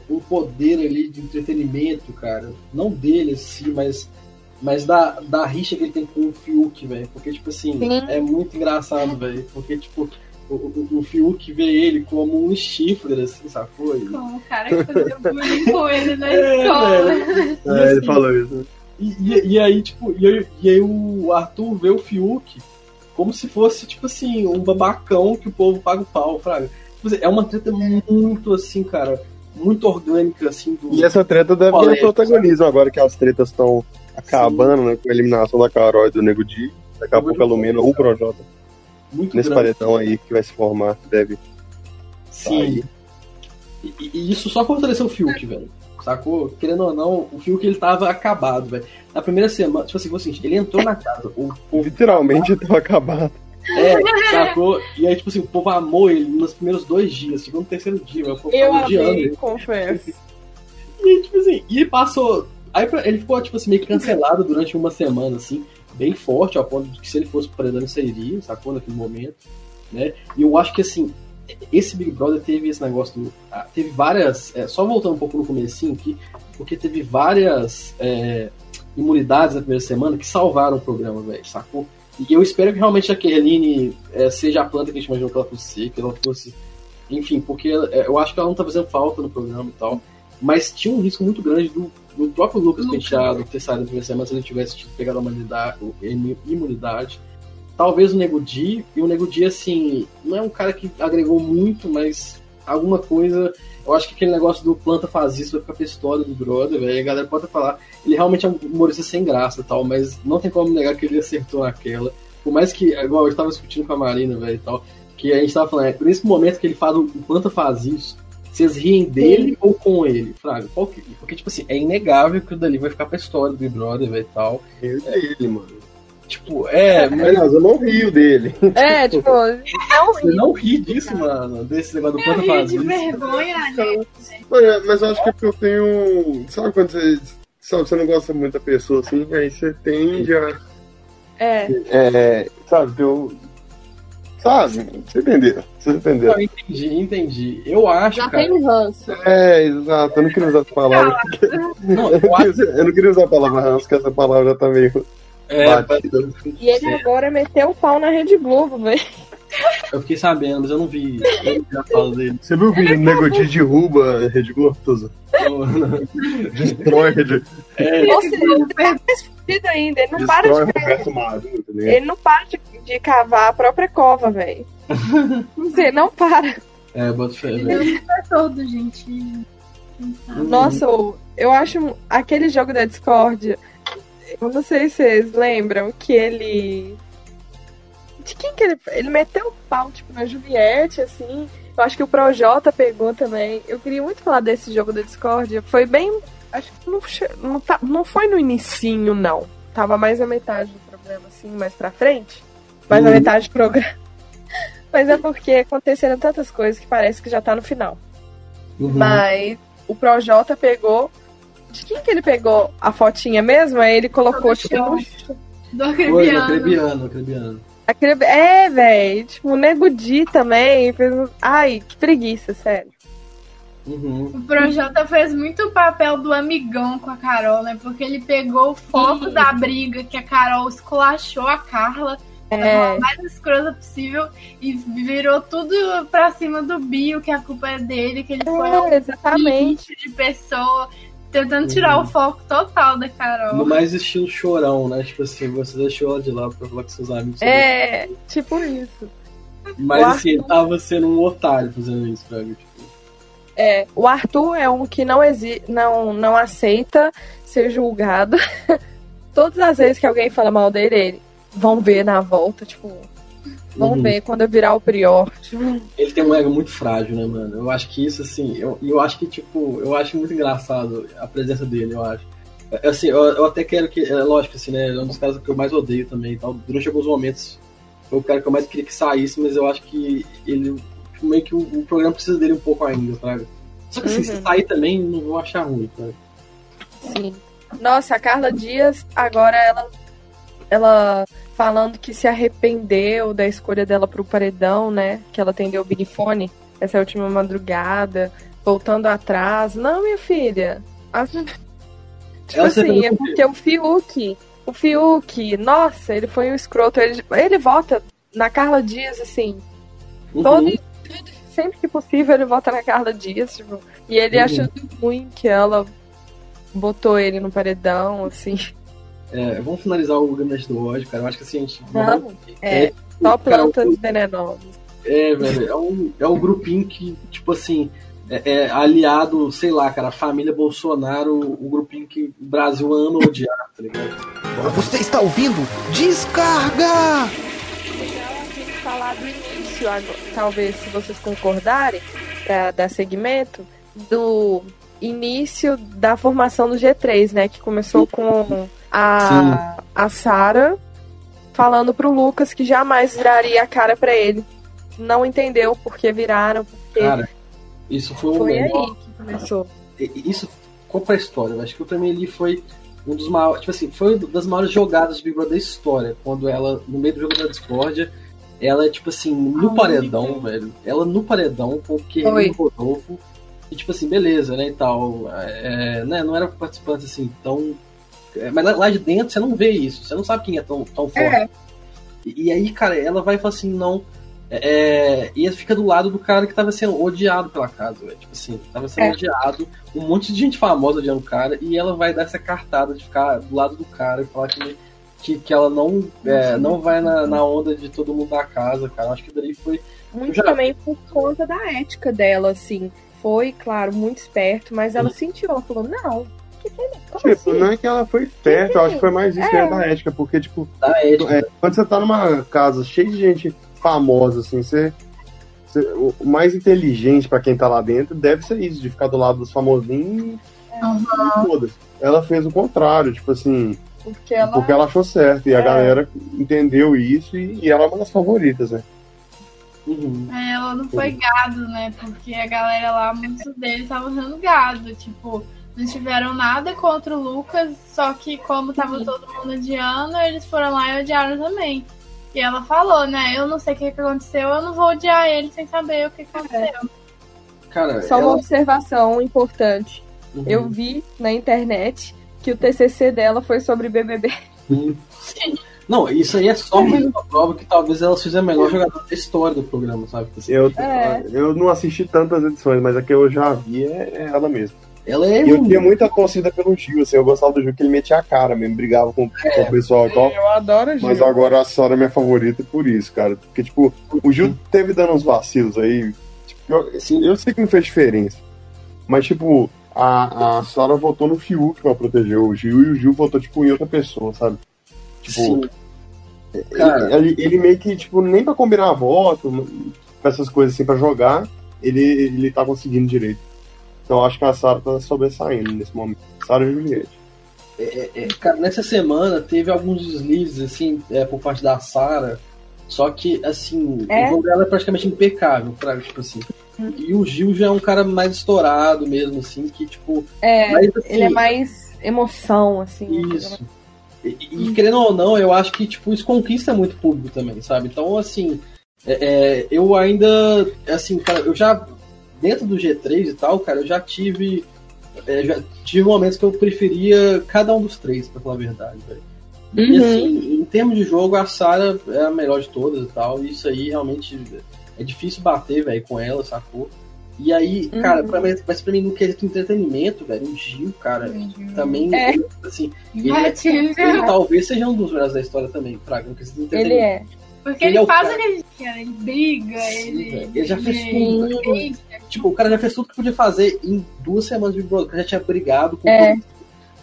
um poder ali de entretenimento, cara. Não dele, assim, mas, mas da, da rixa que ele tem com o Fiuk, velho. Porque, tipo assim, Sim. é muito engraçado, velho. Porque, tipo, o, o, o Fiuk vê ele como um chifre, assim, sacou? E, Com o cara que fazia bullying com ele na É, escola. É, ele assim, falou isso. E, e- e aí, tipo, e aí, e aí o Arthur vê o Fiuk como se fosse, tipo assim, um babacão que o povo paga o pau, fraga. Tipo assim, é uma treta muito, assim, cara, muito orgânica, assim, do. E essa treta deve ganhar protagonismo agora que as tretas estão acabando, né? Com a eliminação da Carol e do Nego Di. Daqui a pouco a Lumina ou o Projota. Muito Nesse grande. paredão aí que vai se formar, deve Sim. sair. E, e isso só fortaleceu o Fiuk, velho. Sacou? Querendo ou não, o Fiuk ele tava acabado, velho. Na primeira semana, tipo assim, foi o seguinte, ele entrou na casa, o povo Literalmente tava acabado. é, sacou? E aí, tipo assim, o povo amou ele nos primeiros dois dias, segundo terceiro dia, velho, o povo Eu amei, confesso. E aí, tipo assim, e ele passou. Aí ele ficou, tipo assim, meio que cancelado durante uma semana, assim, bem forte, ao ponto de que se ele fosse ele sairia, sacou? Naquele momento, né? E eu acho que, assim, esse Big Brother teve esse negócio do. ah, Teve várias. é, só voltando um pouco no comecinho aqui, porque teve várias é, imunidades na primeira semana que salvaram o programa, velho, sacou? E eu espero que realmente a Kerline é, seja a planta que a gente imaginou que ela fosse que ela fosse. Enfim, porque é, eu acho que ela não tá fazendo falta no programa e tal. Mas tinha um risco muito grande do, do próprio Lucas Penteado ter saído primeira semana se ele tivesse tipo, pegado a imunidade, imunidade. Talvez o Nego Di, e o Nego Di, assim, não é um cara que agregou muito, mas alguma coisa. Eu acho que aquele negócio do planta faz isso vai ficar pra história do brother, velho. A galera pode falar. Ele realmente é um humorista sem graça tal, mas não tem como negar que ele acertou naquela. Por mais que, igual eu estava discutindo com a Marina, velho, e tal, que a gente tava falando, é, nesse momento que ele fala o planta faz isso, vocês riem dele ou com ele? Fraga, qual que... Porque, tipo assim, é inegável que o dali vai ficar pra história do Big Brother, e tal. Eu dele, mano. Tipo, é, mas Aliás, eu não rio dele. É, tipo, não você não ri disso, mano, desse negócio do planta faz de isso. vergonha, gente. Mas, é, mas eu acho que é porque eu tenho. Sabe quando você. Sabe, você não gosta muito da pessoa assim, aí você tende a. É, É, sabe, eu. Sabe? Você entendeu? Você entendeu? Não, entendi, entendi. Eu acho, já cara. tem ranço. É, exato. Eu não queria usar essa palavra. Não, eu acho. Eu não queria usar a palavra ranço, porque essa palavra já tá meio É, batida. E ele agora meteu o pau na Rede Globo, velho. Eu fiquei sabendo, mas eu não vi. Eu não vi a fala dele. Você viu o vídeo do Nego Di derruba a Rede Globo? Tusa? Eu- Destrói a Rede É, Ou seja, ele tá mais fudido ainda. Ele não para de, tá ele não para de, de cavar a própria cova, velho. Você não para. é, bota fé, Ele velho. é todo gentil. Nossa, eu acho aquele jogo da Discord eu não sei se vocês lembram que ele. De quem que ele. Ele meteu o pau, tipo, na Juliette, assim. Eu acho que o Projota pegou também. Eu queria muito falar desse jogo da Discord. Foi bem. Acho que não, não, tá, não foi no inicinho, não. Tava mais a metade do programa, assim, mais pra frente. Mais uhum. a metade do programa. Mas é porque aconteceram tantas coisas que parece que já tá no final. Uhum. Mas o Projota pegou. De quem que ele pegou a fotinha mesmo? Aí ele colocou, tipo, no... Do Acrebiano. Acrebiano, Acrebiano. Acreb... É, velho. Tipo, o Nego Di também. Fez... Ai, que preguiça, sério. Uhum. O Projota fez muito o papel do amigão com a Carol, né? Porque ele pegou o foco da briga que a Carol esculachou a Carla é. mais escrota possível e virou tudo pra cima do Bio, que a culpa é dele, que ele é, foi um exatamente. de pessoa, tentando tirar uhum. o foco total da Carol. No mais estilo chorão, né? Tipo assim, você deixou ela de lá pra falar com seus amigos. É, tipo isso. Mas o assim, Arthur... ele tava sendo um otário fazendo isso pra mim. Tipo. É, o Arthur é um que não, exi não, não aceita ser julgado. Todas as vezes que alguém fala mal dele, ele vão ver na volta, tipo. Vão uhum. ver quando eu virar o Prior. Ele tem um ego muito frágil, né, mano? Eu acho que isso, assim, eu, eu acho que, tipo, eu acho muito engraçado a presença dele, eu acho. É, assim, eu, eu até quero que. É lógico, assim, né? É um dos caras que eu mais odeio também tal. Durante alguns momentos foi o cara que eu mais queria que saísse, mas eu acho que ele. Tipo, meio que o, o, programa precisa dele um pouco ainda, sabe? Só que assim, uhum. se sair também, não vou achar ruim, sabe? Sim. Nossa, a Carla Dias, agora ela. Ela falando que se arrependeu da escolha dela pro paredão, né? Que ela atendeu o Big Fone essa última madrugada, voltando atrás. Não, minha filha. As... Tipo assim, é porque o Fiuk, o Fiuk, nossa, ele foi um escroto. Ele, ele vota na Carla Dias, assim. Uhum. Todo, sempre que possível ele vota na Carla Dias, tipo, e ele uhum. achando ruim que ela botou ele no paredão, assim. É, vamos finalizar o gabinete do ódio, cara. Eu acho que assim, a gente. Vamos. É, é só plantas venenosas. É, velho, é um, é um grupinho que, tipo assim, é, é, aliado, sei lá, cara, a família Bolsonaro, o grupinho que o Brasil ama odiar, tá ligado? Você está ouvindo? Descarga! falar do início, talvez, se vocês concordarem, para dar segmento, do início da formação do G3, né? Que começou com a, a Sara falando pro Lucas que jamais viraria a cara para ele. Não entendeu por que viraram, porque. Cara, isso foi, foi aí que começou. Isso pra história. Eu acho que o também ali foi um dos maiores. Tipo assim, foi uma das maiores jogadas de Big Brother da história. Quando ela, no meio do jogo da discórdia, ela, tipo assim, no paredão, velho. Ela no paredão com o Kerry Rodolfo. E tipo assim, beleza, né? E tal. É, né, não era participante assim tão mas lá de dentro você não vê isso, você não sabe quem é tão, tão forte. É. E, e, aí, cara, ela vai falar assim, não. É, é e fica do lado do cara que tava sendo odiado pela casa, véio. Tipo assim, tava sendo é. odiado, um monte de gente famosa odiando o cara, e ela vai dar essa cartada de ficar do lado do cara e falar que, que, que ela não, é, não vai na, na onda de todo mundo da casa, cara. Acho que daí foi. Muito já... também por conta da ética dela, assim. Foi, claro, muito esperto, mas ela sentiu, ela falou, não, tipo, assim? não é que ela foi esperta, eu acho que foi mais isso é. da ética, porque, tipo, é, quando você tá numa casa cheia de gente famosa, assim, você. você o mais inteligente para quem tá lá dentro deve ser isso, de ficar do lado dos famosinhos uhum. Ela fez o contrário, tipo assim. Porque ela, porque ela achou certo. E é. a galera entendeu isso e, e ela é uma das favoritas, né? Uhum. É, ela não foi gado, né? Porque a galera lá, muitos deles estavam sendo gado. Tipo, não tiveram nada contra o Lucas, só que como tava todo mundo odiando, eles foram lá e odiaram também. E ela falou, né? Eu não sei o que, que aconteceu, eu não vou odiar ele sem saber o que aconteceu. Cara, Só ela... uma observação importante. Uhum. Eu vi na internet que o TCC dela foi sobre BBB. Uhum. Não, isso aí é só mais uma prova que talvez ela seja a melhor jogadora da história do programa, sabe? Eu, é. eu não assisti tantas edições, mas a que eu já vi é, é ela mesma. Ela é. E eu tinha muita torcida pelo Gil, assim, eu gostava do Gil que ele metia a cara mesmo, brigava com, é, com o pessoal e tal. Eu adoro o Gil. Mas agora a Sara é minha favorita por isso, cara. Porque, tipo, o Gil teve dando uns vacilos aí. Tipo, eu, assim, eu sei que não fez diferença. Mas, tipo, a, a Sarah votou no Fiuk pra proteger o Gil e o Gil votou, tipo, em outra pessoa, sabe? Tipo, Sim. ele, ele, ele meio que, tipo, nem pra combinar voto, com essas coisas assim, pra jogar, ele, ele tá conseguindo direito. Então eu acho que a Sarah tá sobressaindo nesse momento. Sarah e Juliette. É, é, cara, nessa semana teve alguns deslizes, assim, é, por parte da Sarah. Só que, assim, É? o jogo dela é praticamente impecável, pra, tipo assim. E o Gil já é um cara mais estourado mesmo, assim, que, tipo. É, mas, assim, ele é mais emoção, assim. Isso. E, e, querendo ou não, eu acho que, tipo, isso conquista muito público também, sabe? Então, assim, é, é, eu ainda, assim, cara, eu já, dentro do G3 e tal, cara, eu já tive, é, já tive momentos que eu preferia cada um dos três, pra falar a verdade, velho. E, Uhum. assim, em termos de jogo, a Sarah é a melhor de todas e tal, e isso aí realmente é difícil bater, velho, com ela, sacou? E aí, Uhum. cara, pra, mas pra mim, no quesito entretenimento, velho, o Gil, cara, também, É. assim, ele, Gatilho. ele talvez seja um dos melhores da história também, Fraga, no quesito Ele entretenimento. é. Porque Ele ele, é faz cara. o que ele quer, ele briga, Sim, ele. ele já fez ele- tudo. ele- Tipo, o cara já fez tudo que podia fazer em duas semanas de Big Brother. O cara já tinha brigado com É.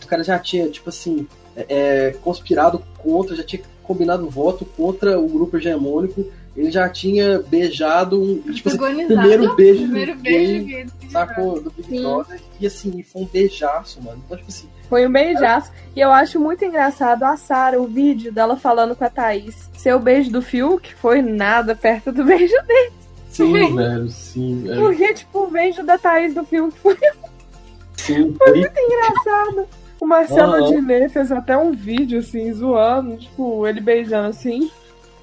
O cara já tinha, tipo assim, é, é, conspirado contra, já tinha combinado voto contra o grupo hegemônico. Ele já tinha beijado um. Tipo assim, primeiro beijo Primeiro beijo gay, sacou? Do Big Brother. E assim, foi um beijaço, mano. Então, tipo assim, Foi um beijaço. E eu acho muito engraçado a Sarah, o vídeo dela falando com a Thaís. Seu beijo do Fiuk foi nada perto do beijo dele. Sim, velho, sim, velho. Porque, tipo, o beijo da Thaís do Fiuk foi Sim, Foi muito engraçado. O Marcelo Aham. Adnet fez até um vídeo, assim, zoando, tipo, ele beijando assim.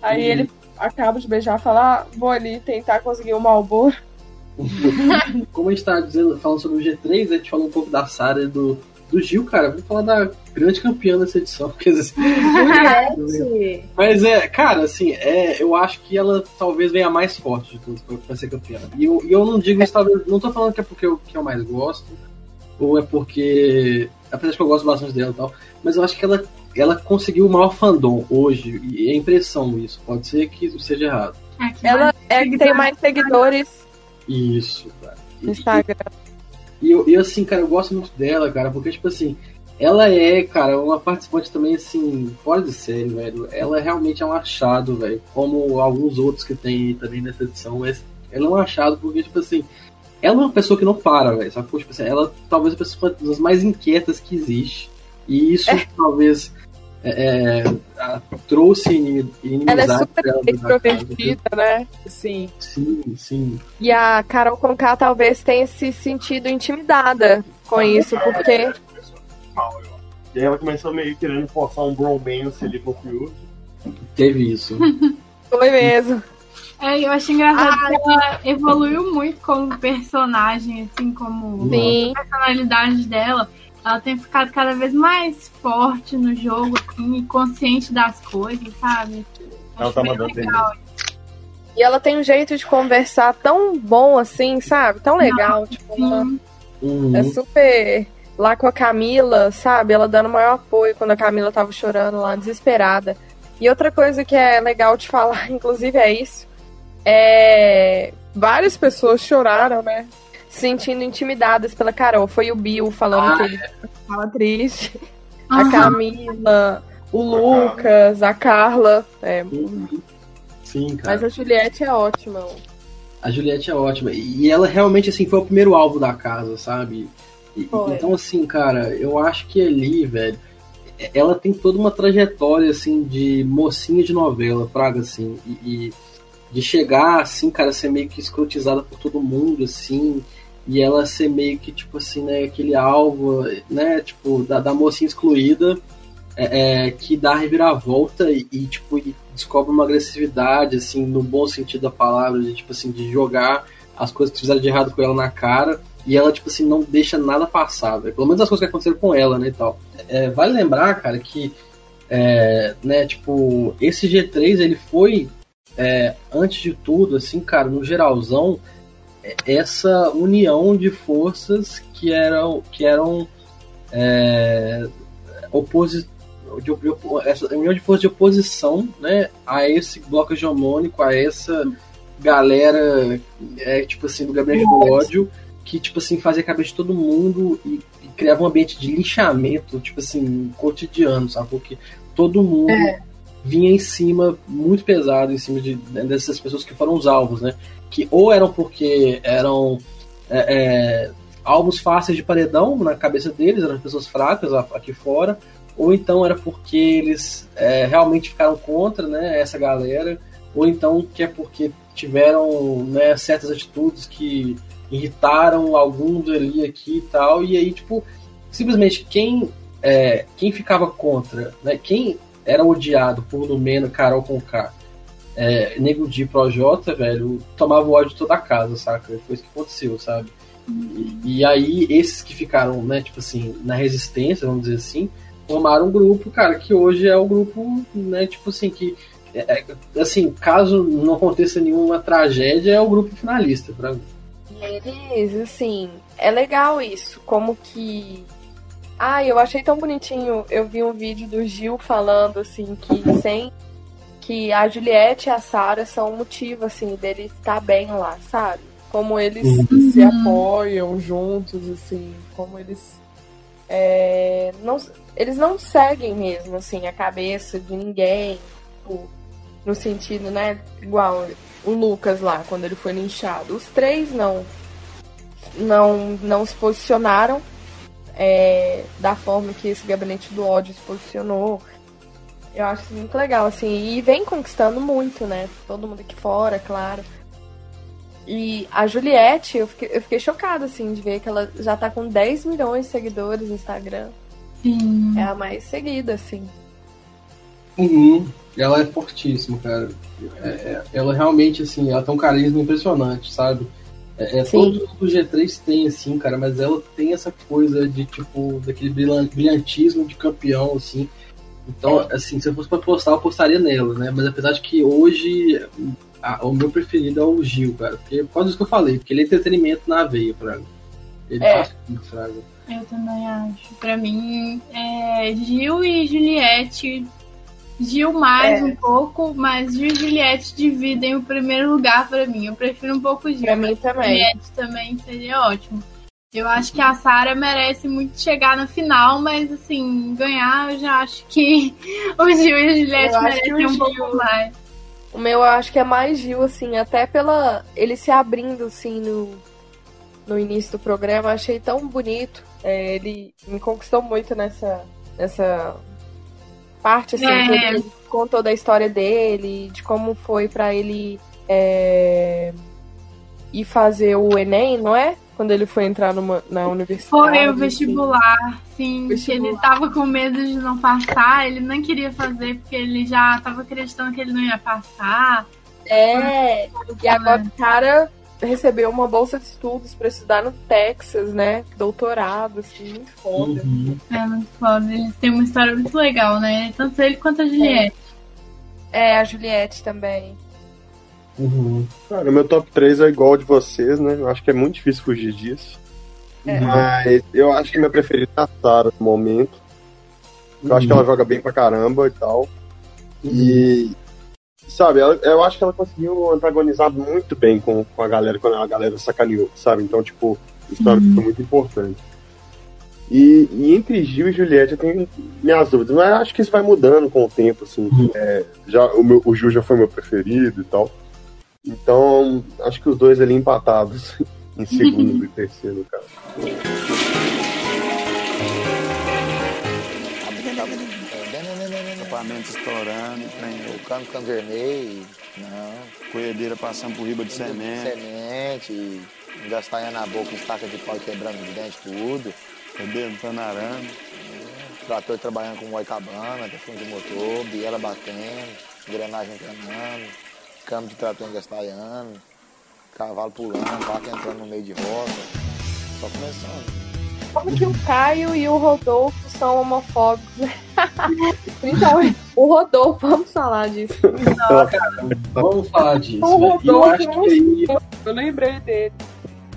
Aí Uhum. ele acaba de beijar e fala, ah, vou ali tentar conseguir um Malboro. Como a gente tá dizendo, falando sobre o G3, a gente falou um pouco da Sarah e do, do Gil, cara. Vamos falar da grande campeã dessa edição. Quer dizer, Juliette! Mas é, cara, assim, é, eu acho que ela talvez venha mais forte de todos pra, pra ser campeã. E eu, e eu não digo isso, talvez, não tô falando que é porque eu, que eu mais gosto, ou é porque. Apesar de que eu gosto bastante dela e tal, mas eu acho que ela, ela conseguiu o maior fandom hoje, e é impressão isso. Pode ser que isso seja errado. Aqui Ela é que tem mais seguidores Isso, cara. E- no Instagram. E eu, e assim, cara, eu gosto muito dela, cara, porque, tipo assim, ela é, cara, uma participante também, assim, fora de série, velho. Ela realmente é um achado, velho. Como alguns outros que tem também nessa edição, mas ela é um achado porque, tipo assim, ela é uma pessoa que não para, velho. Sabe? Tipo assim, ela talvez a pessoa das mais inquietas que existe. E isso talvez é, é, a- trouxe inimi- Ela é inimizade super extrovertida, né? Sim. Sim, sim. E a Carol Conká talvez tenha se sentido intimidada com isso, porque E aí ela começou meio querendo forçar um bromance ali com o Fiuk. Teve isso. foi mesmo. É, eu acho engraçado que ela evoluiu muito como personagem, assim, como Sim. a personalidade dela. Ela tem ficado cada vez mais forte no jogo, assim, e consciente das coisas, sabe? Ela Acho tá bem mandando legal. E ela tem um jeito de conversar tão bom assim, sabe? Tão legal. tipo, uma- Sim. Uhum. É super. Lá com a Camila, sabe? Ela dando maior apoio quando a Camila tava chorando lá, desesperada. E outra coisa que é legal de falar, inclusive, é isso. É. Várias pessoas choraram, né? Se sentindo intimidadas pela Carol. Foi o Bill falando Ah, que ele tava triste. A Aham. Camila, o Lucas, a Carla. É, Sim, cara. mas a Juliette é ótima. A Juliette é ótima. E ela realmente, assim, foi o primeiro alvo da casa, sabe? E- então, assim, cara, eu acho que ali, velho, ela tem toda uma trajetória, assim, de mocinha de novela, praga, assim. E, e de chegar, assim, cara, ser meio que escrotizada por todo mundo, assim. E ela ser meio que, tipo assim, né, aquele alvo, né, tipo, da, da mocinha excluída. é, é, que dá a reviravolta e, e, tipo, e descobre uma agressividade, assim, no bom sentido da palavra, de, tipo assim, de jogar as coisas que fizeram de errado com ela na cara e ela, tipo assim, não deixa nada passar, velho. Pelo menos as coisas que aconteceram com ela, né, e tal. É, vale lembrar, cara, que, é, né, tipo, esse G3, ele foi, é, antes de tudo, assim, cara, no geralzão, essa união de forças que eram, que eram é, oposi de, de, essa união de forças de oposição né, a esse bloco hegemônico, a essa galera, é, tipo assim, do gabinete do ódio, que, tipo assim, fazia a cabeça de todo mundo e, e criava um ambiente de linchamento, tipo assim, cotidiano, sabe? Porque todo mundo É. vinha em cima, muito pesado, em cima de, dessas pessoas que foram os alvos, né? Que ou eram porque eram é, é, alvos fáceis de paredão na cabeça deles, eram pessoas fracas aqui fora, ou então era porque eles é, realmente ficaram contra né, essa galera, ou então que é porque tiveram né, certas atitudes que irritaram alguns ali aqui e tal, e aí, tipo, simplesmente quem, é, quem ficava contra, né, quem era odiado por Lumena, Carol com K, é, Nego Di Projota, velho, tomava o ódio de toda a casa, saca? Foi isso que aconteceu, sabe? E, e aí, esses que ficaram, né, tipo assim, na resistência, vamos dizer assim, formaram um grupo, cara, que hoje é o grupo, né, tipo assim, que, é, é, assim, caso não aconteça nenhuma tragédia, é o grupo finalista, pra mim. Eles, assim, é legal isso, como que. Ah, eu achei tão bonitinho. Eu vi um vídeo do Gil falando, assim, que sem. Que a Juliette e a Sarah são o motivo, assim, dele estar bem lá, sabe? Como eles Uhum. se apoiam juntos, assim, como eles. é, não, eles não seguem mesmo, assim, a cabeça de ninguém. tipo, no sentido, né? Igual o Lucas lá, quando ele foi linchado. Os três não não, não se posicionaram é, da forma que esse gabinete do ódio se posicionou. Eu acho isso muito legal, assim, e vem conquistando muito, né? Todo mundo aqui fora, claro. E a Juliette, eu fiquei, eu fiquei chocada, assim, de ver que ela já tá com 10 milhões de seguidores no Instagram. Sim. É a mais seguida, assim. Uhum. Ela é fortíssima, cara. É- é- ela realmente, assim, ela tem um carisma impressionante, sabe? É, é, Sim. todos os G3 tem, assim, cara, mas ela tem essa coisa de, tipo, daquele brilhan- brilhantismo de campeão, assim. Então, assim, se eu fosse pra postar, eu postaria nela, né? Mas apesar de que hoje a- o meu preferido é o Gil, cara. Porque, por causa disso que eu falei, porque ele é entretenimento na veia, pra mim. Ele É. faz tudo, fraga. Eu também acho. Pra mim, é Gil e Juliette. Gil mais É. um pouco, mas Gil e Juliette dividem o primeiro lugar pra mim. Eu prefiro um pouco Gil. Pra mim também. Juliette também seria ótimo. Eu acho que a Sarah merece muito chegar na final, mas assim, ganhar eu já acho que o Gil e a Juliette merecem um Gil- pouco mais. O meu eu acho que é mais Gil, assim, até pela. ele se abrindo, assim, no, no início do programa, eu achei tão bonito. É, ele me conquistou muito nessa, nessa parte, assim, É. que ele contou da história dele, de como foi pra ele é, ir fazer o Enem, não é? Quando ele foi entrar numa, na universidade. Foi o vestibular, sim. Que ele tava com medo de não passar, ele não queria fazer porque ele já tava acreditando que ele não ia passar. É, e agora o cara recebeu uma bolsa de estudos pra estudar no Texas, né? Doutorado, assim, muito foda. É muito foda. Eles têm uma história muito legal, né? Tanto ele quanto a Juliette. É, a Juliette também. Uhum. Cara, o meu top 3 é igual ao de vocês, né? Eu acho que é muito difícil fugir disso. É. Mas eu acho que minha preferida é a Sarah no momento. Eu acho que ela joga bem pra caramba e tal. E. Sabe, ela- eu acho que ela conseguiu antagonizar muito bem com, com a galera quando a galera sacaneou, sabe? Então, tipo, isso mim foi muito importante. E, e entre Gil e Juliette eu tenho minhas dúvidas, mas acho que isso vai mudando com o tempo, assim. É, já, o, meu, o Gil já foi meu preferido e tal. Então, acho que os dois ali empatados em segundo e terceiro, cara. Equipamento estourando, o cano ficando vermelho. Não. Colhedeira passando por riba de semente. Semente, gastanha na boca, estaca de pau quebrando os dentes, tudo. Rebentando arame. Trator trabalhando com moicabana, fundo de motor, biela batendo, engrenagem encanando, câmbio de trator engastalhando, cavalo pulando, vaca entrando no meio de roça. Só começando. Como que o Caio e o Rodolfo são homofóbicos? Principalmente o Rodolfo, vamos falar disso. Vamos falar disso. O eu Rodolfo, acho que aí. eu lembrei dele.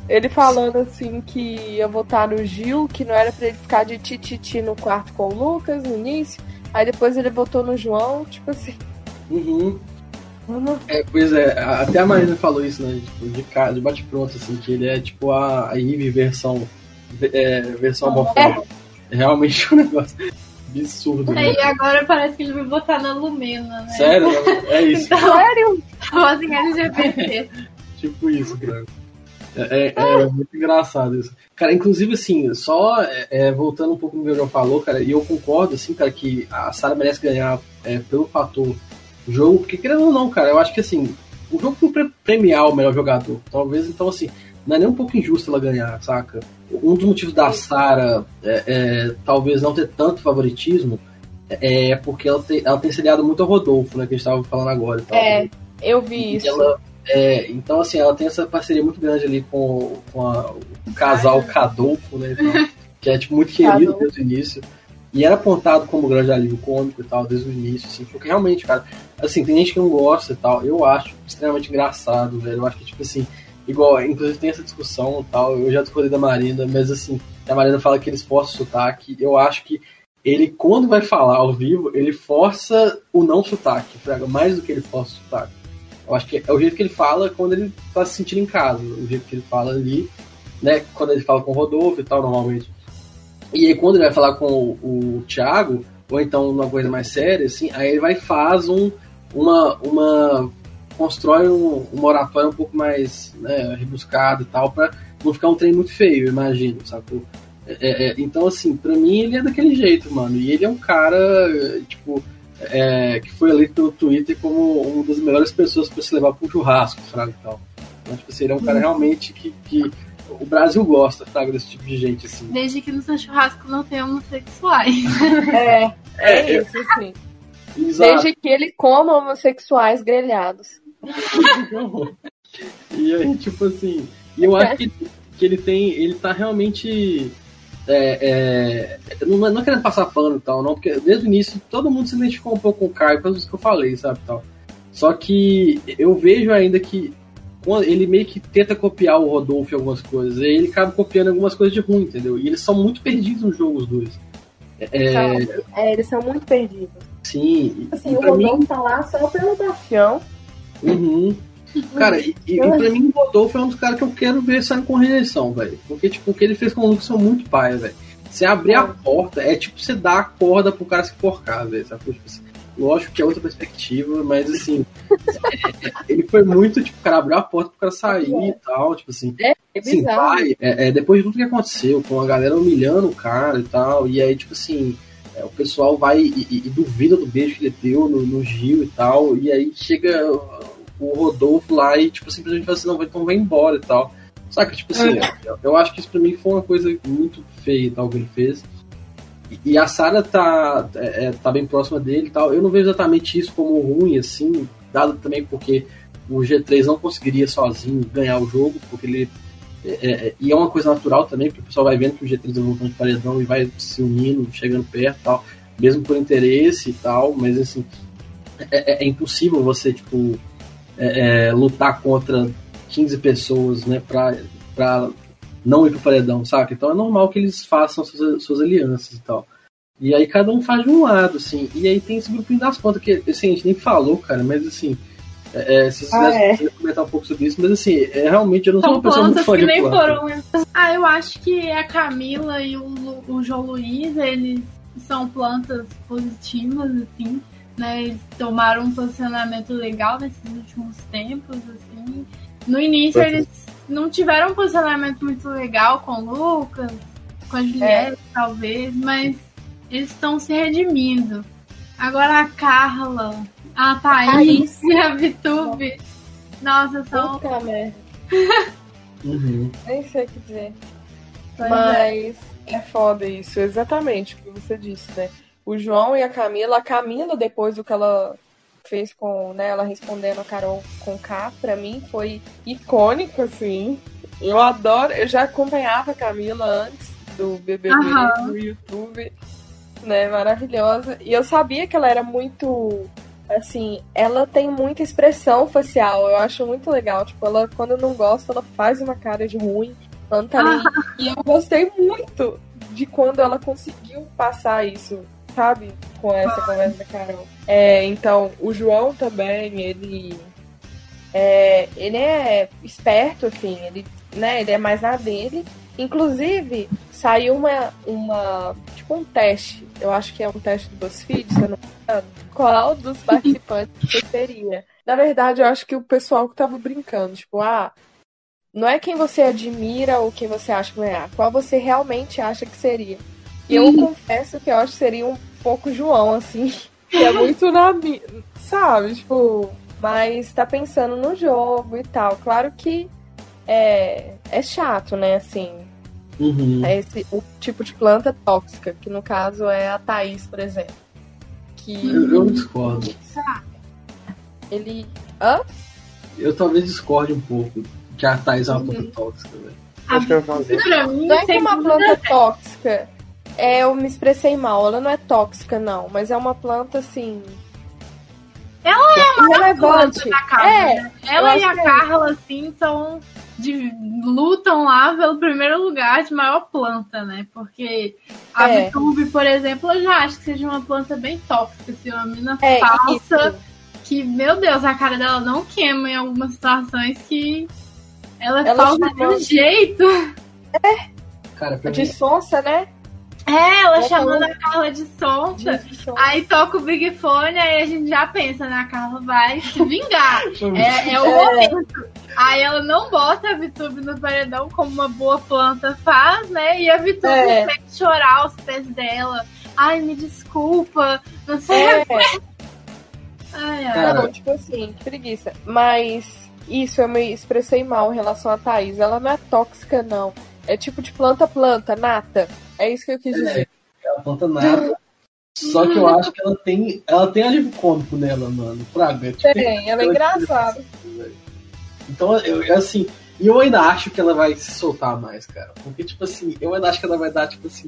Ele falando assim que ia votar no Gil, que não era pra ele ficar de tititi no quarto com o Lucas no início. Aí depois ele votou no João, tipo assim. Uhum. É, pois é, até a Marina falou isso, né? Tipo, de, cara, de bate-pronto, assim, que ele é tipo a, a Eve versão, é, versão homofóbica. É. Realmente um negócio absurdo. É, e agora parece que ele vai botar na Lumena, né? Sério? É isso. então, Sério? Assim, LGBT. tipo isso, cara. É, é, é, muito engraçado isso. Cara, inclusive, assim, só é, é voltando um pouco no que o João falou, cara, e eu concordo, assim, cara, que a Sarah merece ganhar é, pelo fator jogo, porque querendo ou não, cara, eu acho que, assim, o jogo tem premiar o melhor jogador. Talvez, então, assim, não é nem um pouco injusto ela ganhar, saca? Um dos motivos da Sarah talvez não ter tanto favoritismo é porque ela, te, ela tem seriado muito a Rodolfo, né, que a gente tava falando agora. Então, é, eu vi isso. Ela, é, então, assim, ela tem essa parceria muito grande ali com, com a, o casal Cadolfo, né? Então, que é tipo, muito querido desde o início. E era apontado como grande alívio cômico e tal, desde o início, assim, porque realmente, cara, assim, tem gente que não gosta e tal, eu acho extremamente engraçado, velho. Eu acho que, tipo assim, igual, inclusive tem essa discussão e tal, eu já discordei da Marina, mas assim, a Marina fala que eles forçam o sotaque, eu acho que ele, quando vai falar ao vivo, ele força o não sotaque, mais do que ele força o sotaque. Eu acho que é o jeito que ele fala quando ele tá se sentindo em casa, o jeito que ele fala ali, né? Quando ele fala com o Rodolfo e tal, normalmente. E aí quando ele vai falar com o, o Thiago, ou então uma coisa mais séria, assim, aí ele vai e faz um, uma, uma constrói um, uma oratória um pouco mais né, rebuscada e tal, pra não ficar um trem muito feio, imagino, sacou? É, é, é então, assim, pra mim ele é daquele jeito, mano. E ele é um cara, tipo, é, que foi eleito pelo Twitter como uma das melhores pessoas para se levar para um churrasco, fraga e tal. Então, tipo, assim, ele é um cara uhum. realmente que, que o Brasil gosta, fraga, desse tipo de gente, assim. Desde que no seu churrasco não tem homossexuais. É, é, é isso, sim. Exato. Desde que ele coma homossexuais grelhados. e aí, tipo assim, eu acho que, que ele tem, ele tá realmente é, é, não, não é querendo passar pano e tal, não, porque desde o início todo mundo se identificou um pouco com o Caio, isso que eu falei, sabe, tal. Só que eu vejo ainda que ele meio que tenta copiar o Rodolfo em algumas coisas, e ele acaba copiando algumas coisas de ruim, entendeu? E eles são muito perdidos no jogo, os dois. É, é eles são muito perdidos. Sim. Assim, o Rodolfo mim... tá lá só pelo bastião. Uhum. Cara, e, e, pra mim o Rodolfo é um dos caras que eu quero ver saindo com rejeição, velho. Porque, tipo, o que ele fez com o Lucas são muito paia, velho. Você abrir a porta, é tipo você dar a corda pro cara se forcar, velho. Tipo assim, lógico que é outra perspectiva, mas assim, é, é, ele foi muito, tipo, o cara abriu a porta pro cara sair é. e tal, tipo assim. É, é assim, pai, é, é, depois de tudo que aconteceu, com a galera humilhando o cara e tal, e aí, tipo assim, é, o pessoal vai e, e, e, duvida do beijo que ele deu no, no Gil e tal, e aí chega o Rodolfo lá e, tipo, simplesmente fala assim, não, então vai embora e tal. Saca, tipo assim, é. eu, eu, acho que isso pra mim foi uma coisa muito feia tal que ele fez. E, e a Sarah tá, é, é, tá bem próxima dele e tal. Eu não vejo exatamente isso como ruim, assim, dado também porque o G3 não conseguiria sozinho ganhar o jogo, porque ele. É, é, e é uma coisa natural também, porque o pessoal vai vendo que o G3 é um de paredão e vai se unindo, chegando perto tal, mesmo por interesse e tal, mas assim, é, é impossível você, tipo, é, é, lutar contra 15 pessoas, né, pra, pra não ir pro paredão, saca? Então é normal que eles façam suas, suas alianças e tal. E aí cada um faz de um lado, assim. E aí tem esse grupinho das pontas, que assim, a gente nem falou, cara, mas assim. É, é se vocês ah, é. comentar um pouco sobre isso, mas assim, é, realmente eu não São sou uma pessoa muito fã que de nem planta. foram. Ah, eu acho que a Camila e o, o João Luiz, eles são plantas positivas, assim né? Eles tomaram um posicionamento legal nesses últimos tempos, assim. No início eles não tiveram um posicionamento muito legal com o Lucas, com a Juliette, é. talvez, mas eles estão se redimindo. Agora a Carla, a Thaís e a Vitube. Nossa, são. Puta merda. uhum. Nem sei o que dizer. Pois mas é. é foda isso, exatamente o que você disse, né? o João e a Camila. A Camila, depois do que ela fez com né, ela respondendo a Carol com K, pra mim foi icônico, assim. Eu adoro, eu já acompanhava a Camila antes do BBB uhum. no YouTube, né, maravilhosa. E eu sabia que ela era muito, assim, ela tem muita expressão facial, eu acho muito legal. Tipo, ela, quando não gosta, ela faz uma cara de ruim. Uhum. E eu gostei muito de quando ela conseguiu passar isso sabe? Com essa conversa da Carol. É, então, o João também, ele. É, ele é esperto, assim, ele, né, ele é mais na dele. Inclusive, saiu uma, uma. Tipo um teste. Eu acho que é um teste do BuzzFeed, se eu não me engano. Qual dos participantes você seria? Na verdade, eu acho que o pessoal que tava brincando, tipo, ah, não é quem você admira ou quem você acha que vai ganhar, qual você realmente acha que seria. E eu confesso que eu acho que seria um pouco João, assim, que é muito na sabe, tipo, mas tá pensando no jogo e tal. Claro que é, é chato, né, assim, Uhum. é esse o tipo de planta tóxica, que no caso é a Thaís, por exemplo. Que Eu, eu discordo. ele. Hã? Eu talvez discorde um pouco que a Thais é uma Uhum. planta tóxica, velho. Acho que eu fazer. Mim, Não é que uma planta tóxica. É, eu me expressei mal. Ela não é tóxica, não. Mas é uma planta, assim. Ela é uma irrelevante. planta da casa, É, né? Ela e a é. Carla, assim, são. De, lutam lá pelo primeiro lugar de maior planta, né? Porque a É. Vitube, por exemplo, eu já acho que seja uma planta bem tóxica, assim, uma mina É, falsa. isso. Que, meu Deus, a cara dela não queima em algumas situações que ela, Ela falsa de um jeito. Cara, pra De mim, sonsa, né? É, ela chamando a Carla de sonsa. Aí toca o Big Fone, aí a gente já pensa, né? A Carla vai se vingar. É, é o É. momento. Aí ela não bota a Vitube no paredão como uma boa planta faz, né? E a Vitube É. fez chorar aos pés dela. Ai, me desculpa. Não sei. É. Ai, ai. Não, tipo assim, que preguiça. Mas isso eu me expressei mal em relação a Thaís. Ela não é tóxica, não. É tipo de planta-planta, nata. É isso que eu quis dizer. é uma planta nada. Só que eu acho que ela tem. Ela tem alívio cômico nela, mano. Praga. Tipo, Tem, ela é engraçada. Então, eu, assim, e eu ainda acho que ela vai se soltar mais, cara. Porque, tipo assim, eu ainda acho que ela vai dar, tipo assim.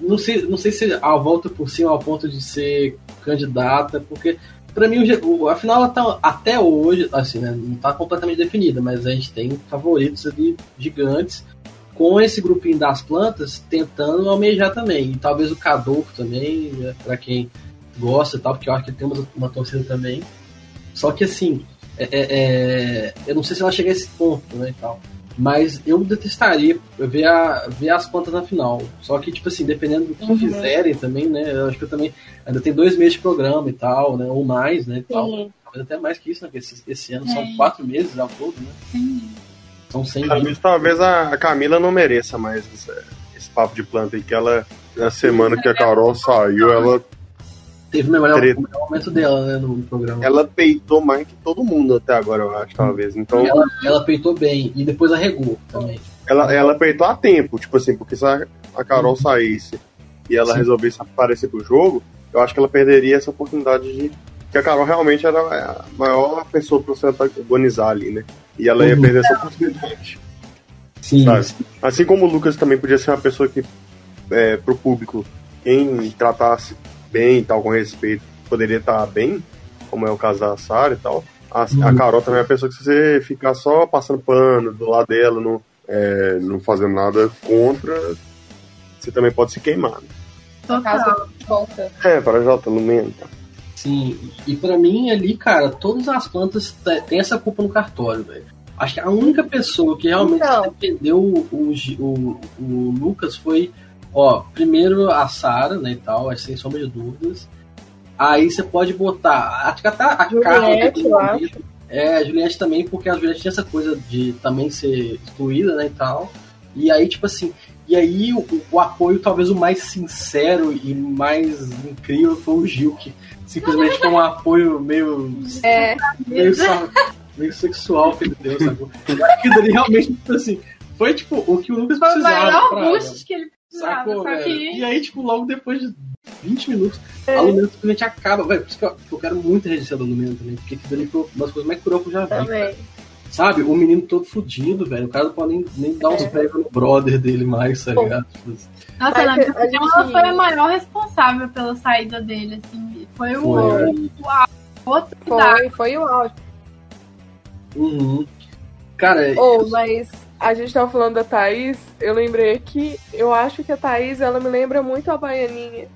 Não sei, não sei se a volta por cima ao ponto de ser candidata, porque pra mim, o, afinal, ela tá, até hoje, assim, né, não tá completamente definida, mas a gente tem favoritos ali gigantes com esse grupinho das plantas tentando almejar também. E talvez o Cadolfo também, né, pra quem gosta e tal, porque eu acho que ele tem uma, uma torcida também. Só que assim, é, é, é, eu não sei se ela chega a esse ponto, né, e tal. Mas eu detestaria ver, a, ver as plantas na final. Só que, tipo assim, dependendo do que Uhum. fizerem também, né? Eu acho que eu também. Ainda tem dois meses de programa e tal, né? Ou mais, né? E tal. Sim. Talvez até mais que isso, né? Porque esse, esse ano É. são quatro meses ao todo, né? São 100 Talvez, talvez a, Camila não mereça mais esse, esse papo de planta aí, que ela, na semana que a Carol saiu, ela, Teve o melhor, o melhor momento dela, né? No programa. ela peitou mais que todo mundo até agora, eu acho, talvez. Então, Ela, ela peitou bem e depois arregou também. ela, ela peitou a tempo, tipo assim, porque se a, a Carol saísse e ela Sim. resolvesse aparecer pro jogo, eu acho que ela perderia essa oportunidade de. que a Carol realmente era a maior pessoa pra você antagonizar ali, né? E ela ia Uhum. perder essa oportunidade. Sim. Sabe? Assim como o Lucas também podia ser uma pessoa que, é, pro público, quem tratasse bem e tal, com respeito, poderia estar bem, como é o caso da Sara e tal. A, a Uhum. Carol também é uma pessoa que se você ficar só passando pano do lado dela, não, é, não fazendo nada contra, você também pode se queimar. né? No caso, volta. É, para Jota, Lumena. tá. Sim, e pra mim ali, cara, todas as plantas têm essa culpa no cartório, velho. Acho que a única pessoa que realmente Então. defendeu o, o, o, Lucas foi, ó, primeiro a Sara, né, e tal, acho sem sombra de dúvidas. Aí você pode botar, acho que até a Carla Juliette, eu acho. É, a Juliette também, porque a Juliette tinha essa coisa de também ser excluída, né, e tal. E aí, tipo assim, e aí o, o apoio talvez o mais sincero e mais incrível foi o Gil, que simplesmente foi um apoio meio, É, meio, meio sexual que ele deu, sacou? Que dele realmente, assim, foi tipo o que o Lucas Foi o precisava. maior pra- boost que ele precisava. Sacou, que E aí, tipo, logo depois de 20 minutos, É. a Lumena simplesmente acaba. Velho, por isso que eu, eu quero muito registrar da Lumena também, porque aquilo ali foi uma das coisas mais cruel que eu já vi. também. Sabe? O menino todo fudido, velho. O cara não pode nem, nem dar uns É. no brother dele mais, tá ligado? Nossa, Mas na a minha opinião, gente- ela foi a maior responsável pela saída dele, assim. Foi o, Foi. o, da Foi, foi o áudio. Uhum. Cara, Oh, mas a gente tava falando da Thaís, eu lembrei aqui, eu acho que a Thaís, ela me lembra muito a Baianinha.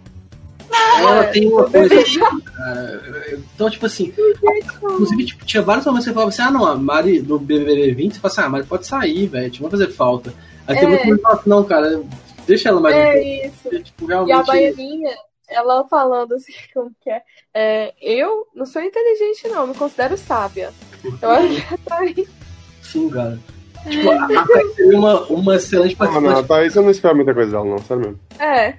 Ela tem uma coisa assim. Então, tipo assim, inclusive, tipo, tinha vários momentos que você falava assim, ah não, a Mari do BBB 20, você fala assim, ah, a Mari pode sair, velho, não vai fazer falta. Aí tem É. muito que fala assim, não, cara, deixa ela mais um pouco. É isso. Tipo, E realmente. a baianinha, ela falando assim, como que é? É, eu não sou inteligente, não, me considero sábia. Eu acho que tá aí. Sim, cara. Tipo, a, a Thaís seria uma, uma excelente Ah, não, participante. Thaís, eu não espero muita coisa dela, não, sério mesmo. É.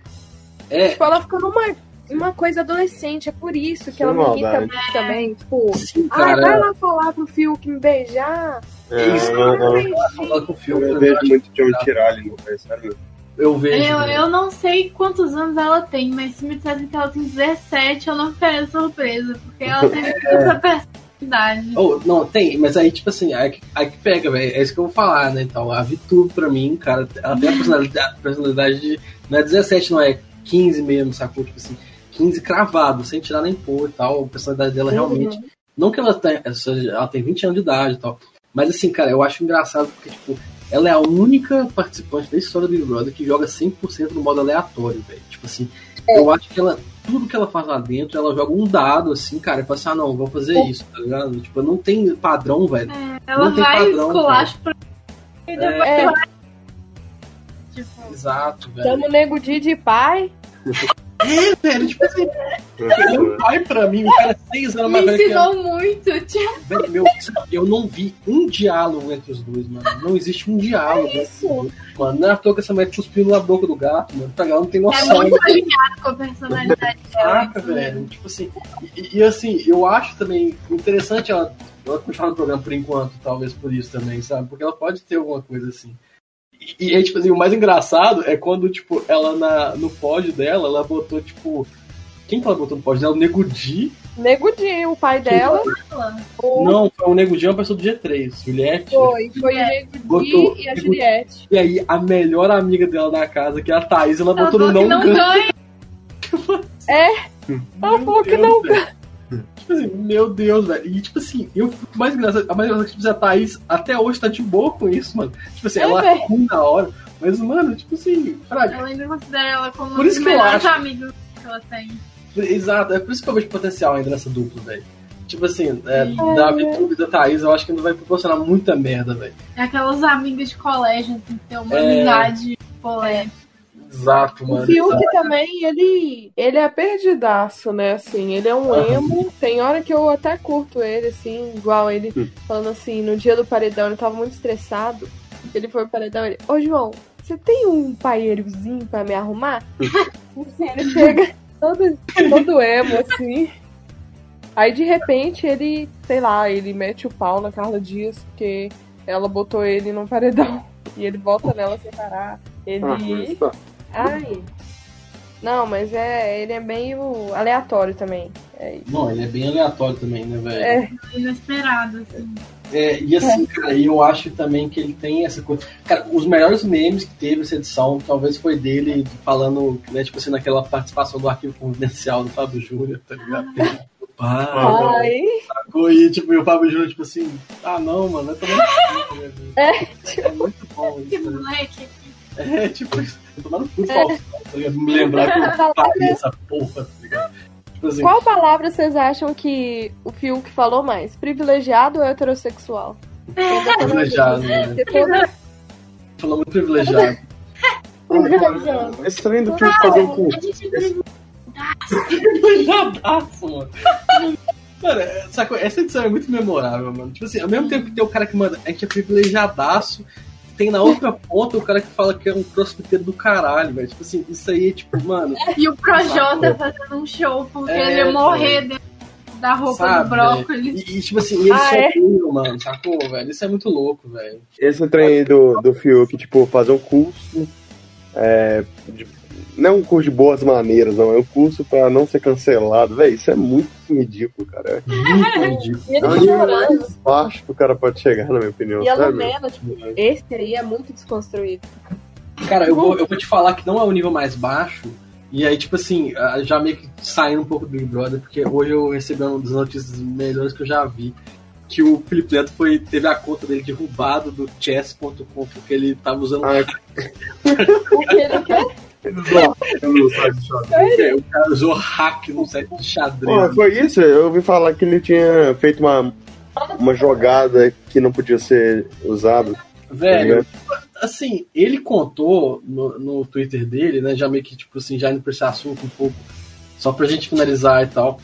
É, Tipo, ela ficou numa uma coisa adolescente, é por isso que Sem ela me irrita muito também. Tipo, sim, ah, vai lá falar pro Fiuk me beijar. É, Isso, não, não. Falar com o filme, Eu né? vejo muito John Tirali no sério. Eu vejo. Eu, eu não sei quantos anos ela tem, mas se me dissessem que ela tem 17, eu não ficaria surpresa, porque ela tem essa personalidade. Oh, não, tem, mas aí, tipo assim, aí, que- aí que pega, velho. É isso que eu vou falar, né? Então, a Vitu, pra mim, cara, ela tem a personalidade, personalidade de. Não é 17, não é 15 mesmo, sacou? Tipo assim, 15 cravado, sem tirar nem pôr e tal. A personalidade dela realmente. Não que ela tenha. Ela tem 20 anos de idade e tal. Mas assim, cara, eu acho engraçado porque, tipo, ela é a única participante da história do Big Brother que joga 100% no modo aleatório, velho. Tipo assim, eu acho que ela. Tudo que ela faz lá dentro, ela joga um dado, assim, cara, e fala assim, ah, não, vou fazer isso, tá ligado? Tipo, não tem padrão, velho. Ela não tem vai padrão, esculacho pra. E depois É. vai. Tipo, Exato, velho. Tamo nego Di de pai. É, velho, tipo assim, ele é um pai pra mim, o cara é seis anos me mais velho eu. ensinou muito. Tipo, Velho, meu, eu não vi um diálogo entre os dois, mano. Não existe um diálogo entre os dois. Mano, não é à toa que essa mulher cuspiu na boca do gato, mano. Pra ela não tem é noção. muito alinhado com a personalidade dela. Caraca, velho. Tipo assim, e, e, assim, eu acho também interessante ela, ela continuar no programa por enquanto, talvez por isso também, sabe? Porque ela pode ter alguma coisa assim. E, e aí, tipo assim, o mais engraçado é quando, tipo, ela na, no pódio dela, ela botou, tipo. Quem que ela botou no pódio dela? O Nego Di. Nego Di, o pai dela. O... Não, foi o Nego Di, uma pessoa do G3, Juliette. Foi, foi o Nego Di e a Nego- Juliette. E aí, a melhor amiga dela na casa, que é a Thaís, ela Ela botou no não não ganha. ganha. É, ela falou que não ganha. Tipo assim, meu Deus, velho. E tipo assim, eu fico mais engraçado. A mais engraçada é que tipo, a Thaís até hoje tá de boa com isso, mano. Tipo assim, É, ela é ruim na hora. Mas, mano, tipo assim, fraga. Ela ainda considera ela como Por um dos melhores amigos que ela tem. Exato, é por isso que eu vejo potencial ainda nessa dupla, velho. Tipo assim, é, Sim. da Vitube e da Thaís, eu acho que ainda vai proporcionar muita merda, velho. É aquelas amigas de colégio, assim, que tem uma É. amizade polêmica. Exato, O mano. Fiuk exato. também, ele, ele é perdidaço, né? Assim, ele é um emo. Tem hora que eu até curto ele, assim, igual ele Hum. falando assim, no dia do paredão, ele tava muito estressado. Ele foi pro paredão ele, ô João, você tem um paeirozinho pra me arrumar? Assim, ele chega todo, todo emo, assim. Aí de repente ele, sei lá, ele mete o pau na Carla Dias, porque ela botou ele num paredão. E ele volta nela sem parar. Ele. Ah, tá. Ai. Não, mas é. Ele é meio aleatório também. É isso. Não, ele é bem aleatório também, né, velho? É. Inesperado, assim. É, e assim, cara, eu acho também que ele tem essa coisa. Cara, os melhores memes que teve essa edição, talvez foi dele falando, né, tipo assim, naquela participação do arquivo confidencial do Fábio Júnior, tá ligado? Pá, Ai. sacou? E tipo, e o Fábio Júnior, tipo assim, ah não, mano, tomar no cu, né? É. É muito bom Que isso. né? moleque. É, tipo, tomar no cu É. falso, tá ligado? Me lembrar que eu faria essa porra, tá ligado? Tipo assim, Qual palavra vocês acham que o Fiuk falou mais? Privilegiado ou heterossexual? privilegiado, né? Toda... Falou muito privilegiado. Privilegiado. Esse trem do Fiuk fazer um cu. Privilegiadaço, mano. Mano, é, sacou? Essa edição é muito memorável, mano. Tipo assim, ao mesmo tempo que tem o cara que manda, a gente é privilegiadaço, tem na outra ponta o cara que fala que é um crossfiteiro do caralho, velho. Tipo assim, isso aí, tipo, mano. E o Projota fazendo um show porque É, ele ia morrer dentro da roupa Sabe, do brócolis. E, e, tipo assim, eles Ah, é? mano, sacou, velho? Isso é muito louco, velho. Esse trem aí do, do Fiuk, tipo, fazer um curso. É, de- não é um curso de boas maneiras, não. É um curso pra não ser cancelado. Véi, isso é muito ridículo, cara. Muito ridículo. E ele É o nível chorando. mais baixo que o cara pode chegar, na minha opinião. E a sabe? Lumena, tipo, esse aí é muito desconstruído. Cara, eu vou, eu vou te falar que não é o nível mais baixo. E aí, tipo assim, ah, já meio que saindo um pouco do Big Brother, porque hoje eu recebi uma das notícias melhores que eu já vi. Que o Felipe Neto foi, teve a conta dele derrubado do chess.com porque ele tava usando. Ah, Porque ele quer. É, o cara usou hack no set de xadrez. Pô, foi isso? Eu ouvi falar que ele tinha feito uma, uma jogada que não podia ser usada. Velho, assim, ele contou no, no Twitter dele, né? Já meio que, tipo assim, já indo pra esse assunto um pouco, só pra gente finalizar e tal.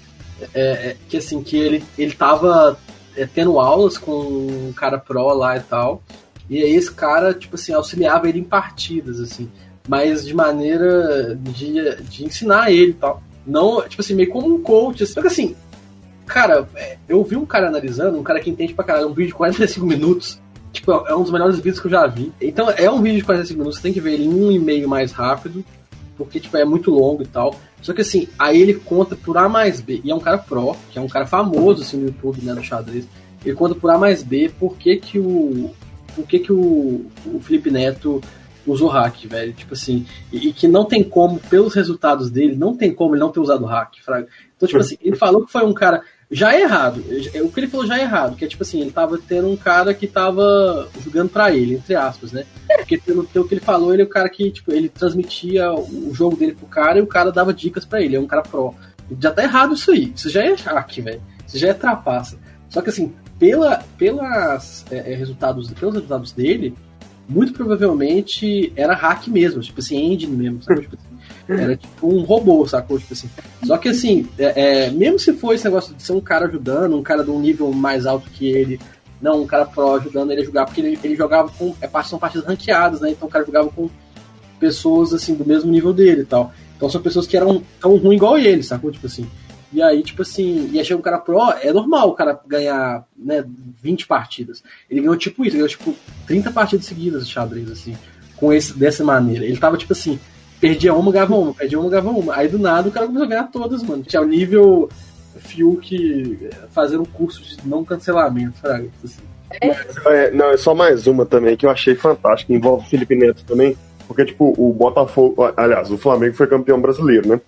É, é, que assim, que ele, ele tava é, tendo aulas com um cara pro lá e tal. E aí esse cara, tipo assim, auxiliava ele em partidas, assim. Mas de maneira de, de ensinar ele e tal. Não, tipo assim, meio como um coach. Só que assim, cara, é, eu vi um cara analisando, um cara que entende pra caralho, um vídeo de 45 minutos. Tipo, é um dos melhores vídeos que eu já vi. Então, é um vídeo de 45 minutos, você tem que ver ele em um e meio mais rápido, porque, tipo, é muito longo e tal. Só que, assim, aí ele conta por A mais B, e é um cara pro, que é um cara famoso, assim, no YouTube, né, no xadrez. Ele conta por A mais B por que que o, por que que o, o Felipe Neto usou hack, velho. Tipo assim, e, e, que não tem como, pelos resultados dele, não tem como ele não ter usado hack, fraga. Então, tipo assim, ele falou que foi um cara já é errado. O que ele falou já é errado, que é tipo assim, ele tava tendo um cara que tava jogando para ele, entre aspas, né? Porque pelo, pelo que ele falou, ele é o cara que, tipo, ele transmitia o jogo dele pro cara e o cara dava dicas para ele, é um cara pro. Já tá errado isso aí. Isso já é hack, velho. Isso já é trapaça. Só que assim, pela, pelas, é, é resultados, pelos resultados dele, muito provavelmente era hack mesmo, tipo assim, engine mesmo, sabe? Tipo assim, era tipo um robô, sacou? Tipo assim. Só que assim, é, é, mesmo se for esse negócio de ser um cara ajudando, um cara de um nível mais alto que ele, não, um cara pro ajudando ele a jogar, porque ele, ele jogava com. É, são partidas ranqueadas, né? Então o cara jogava com pessoas assim do mesmo nível dele e tal. Então são pessoas que eram tão ruins igual ele, sacou? Tipo assim. E aí, tipo assim, e aí chega um cara pro, é normal o cara ganhar, né, 20 partidas. Ele ganhou tipo isso, ele ganhou tipo 30 partidas seguidas de xadrez, assim, com esse, dessa maneira. Ele tava, tipo assim, perdia uma, ganhava uma, perdia uma, ganhava uma. Aí do nada o cara começou a ganhar todas, mano. Tinha o nível Fiuk fazendo um curso de não cancelamento, sabe? Assim. É, não, é só mais uma também que eu achei fantástica, envolve o Felipe Neto também. Porque, tipo, o Botafogo. Aliás, o Flamengo foi campeão brasileiro, né?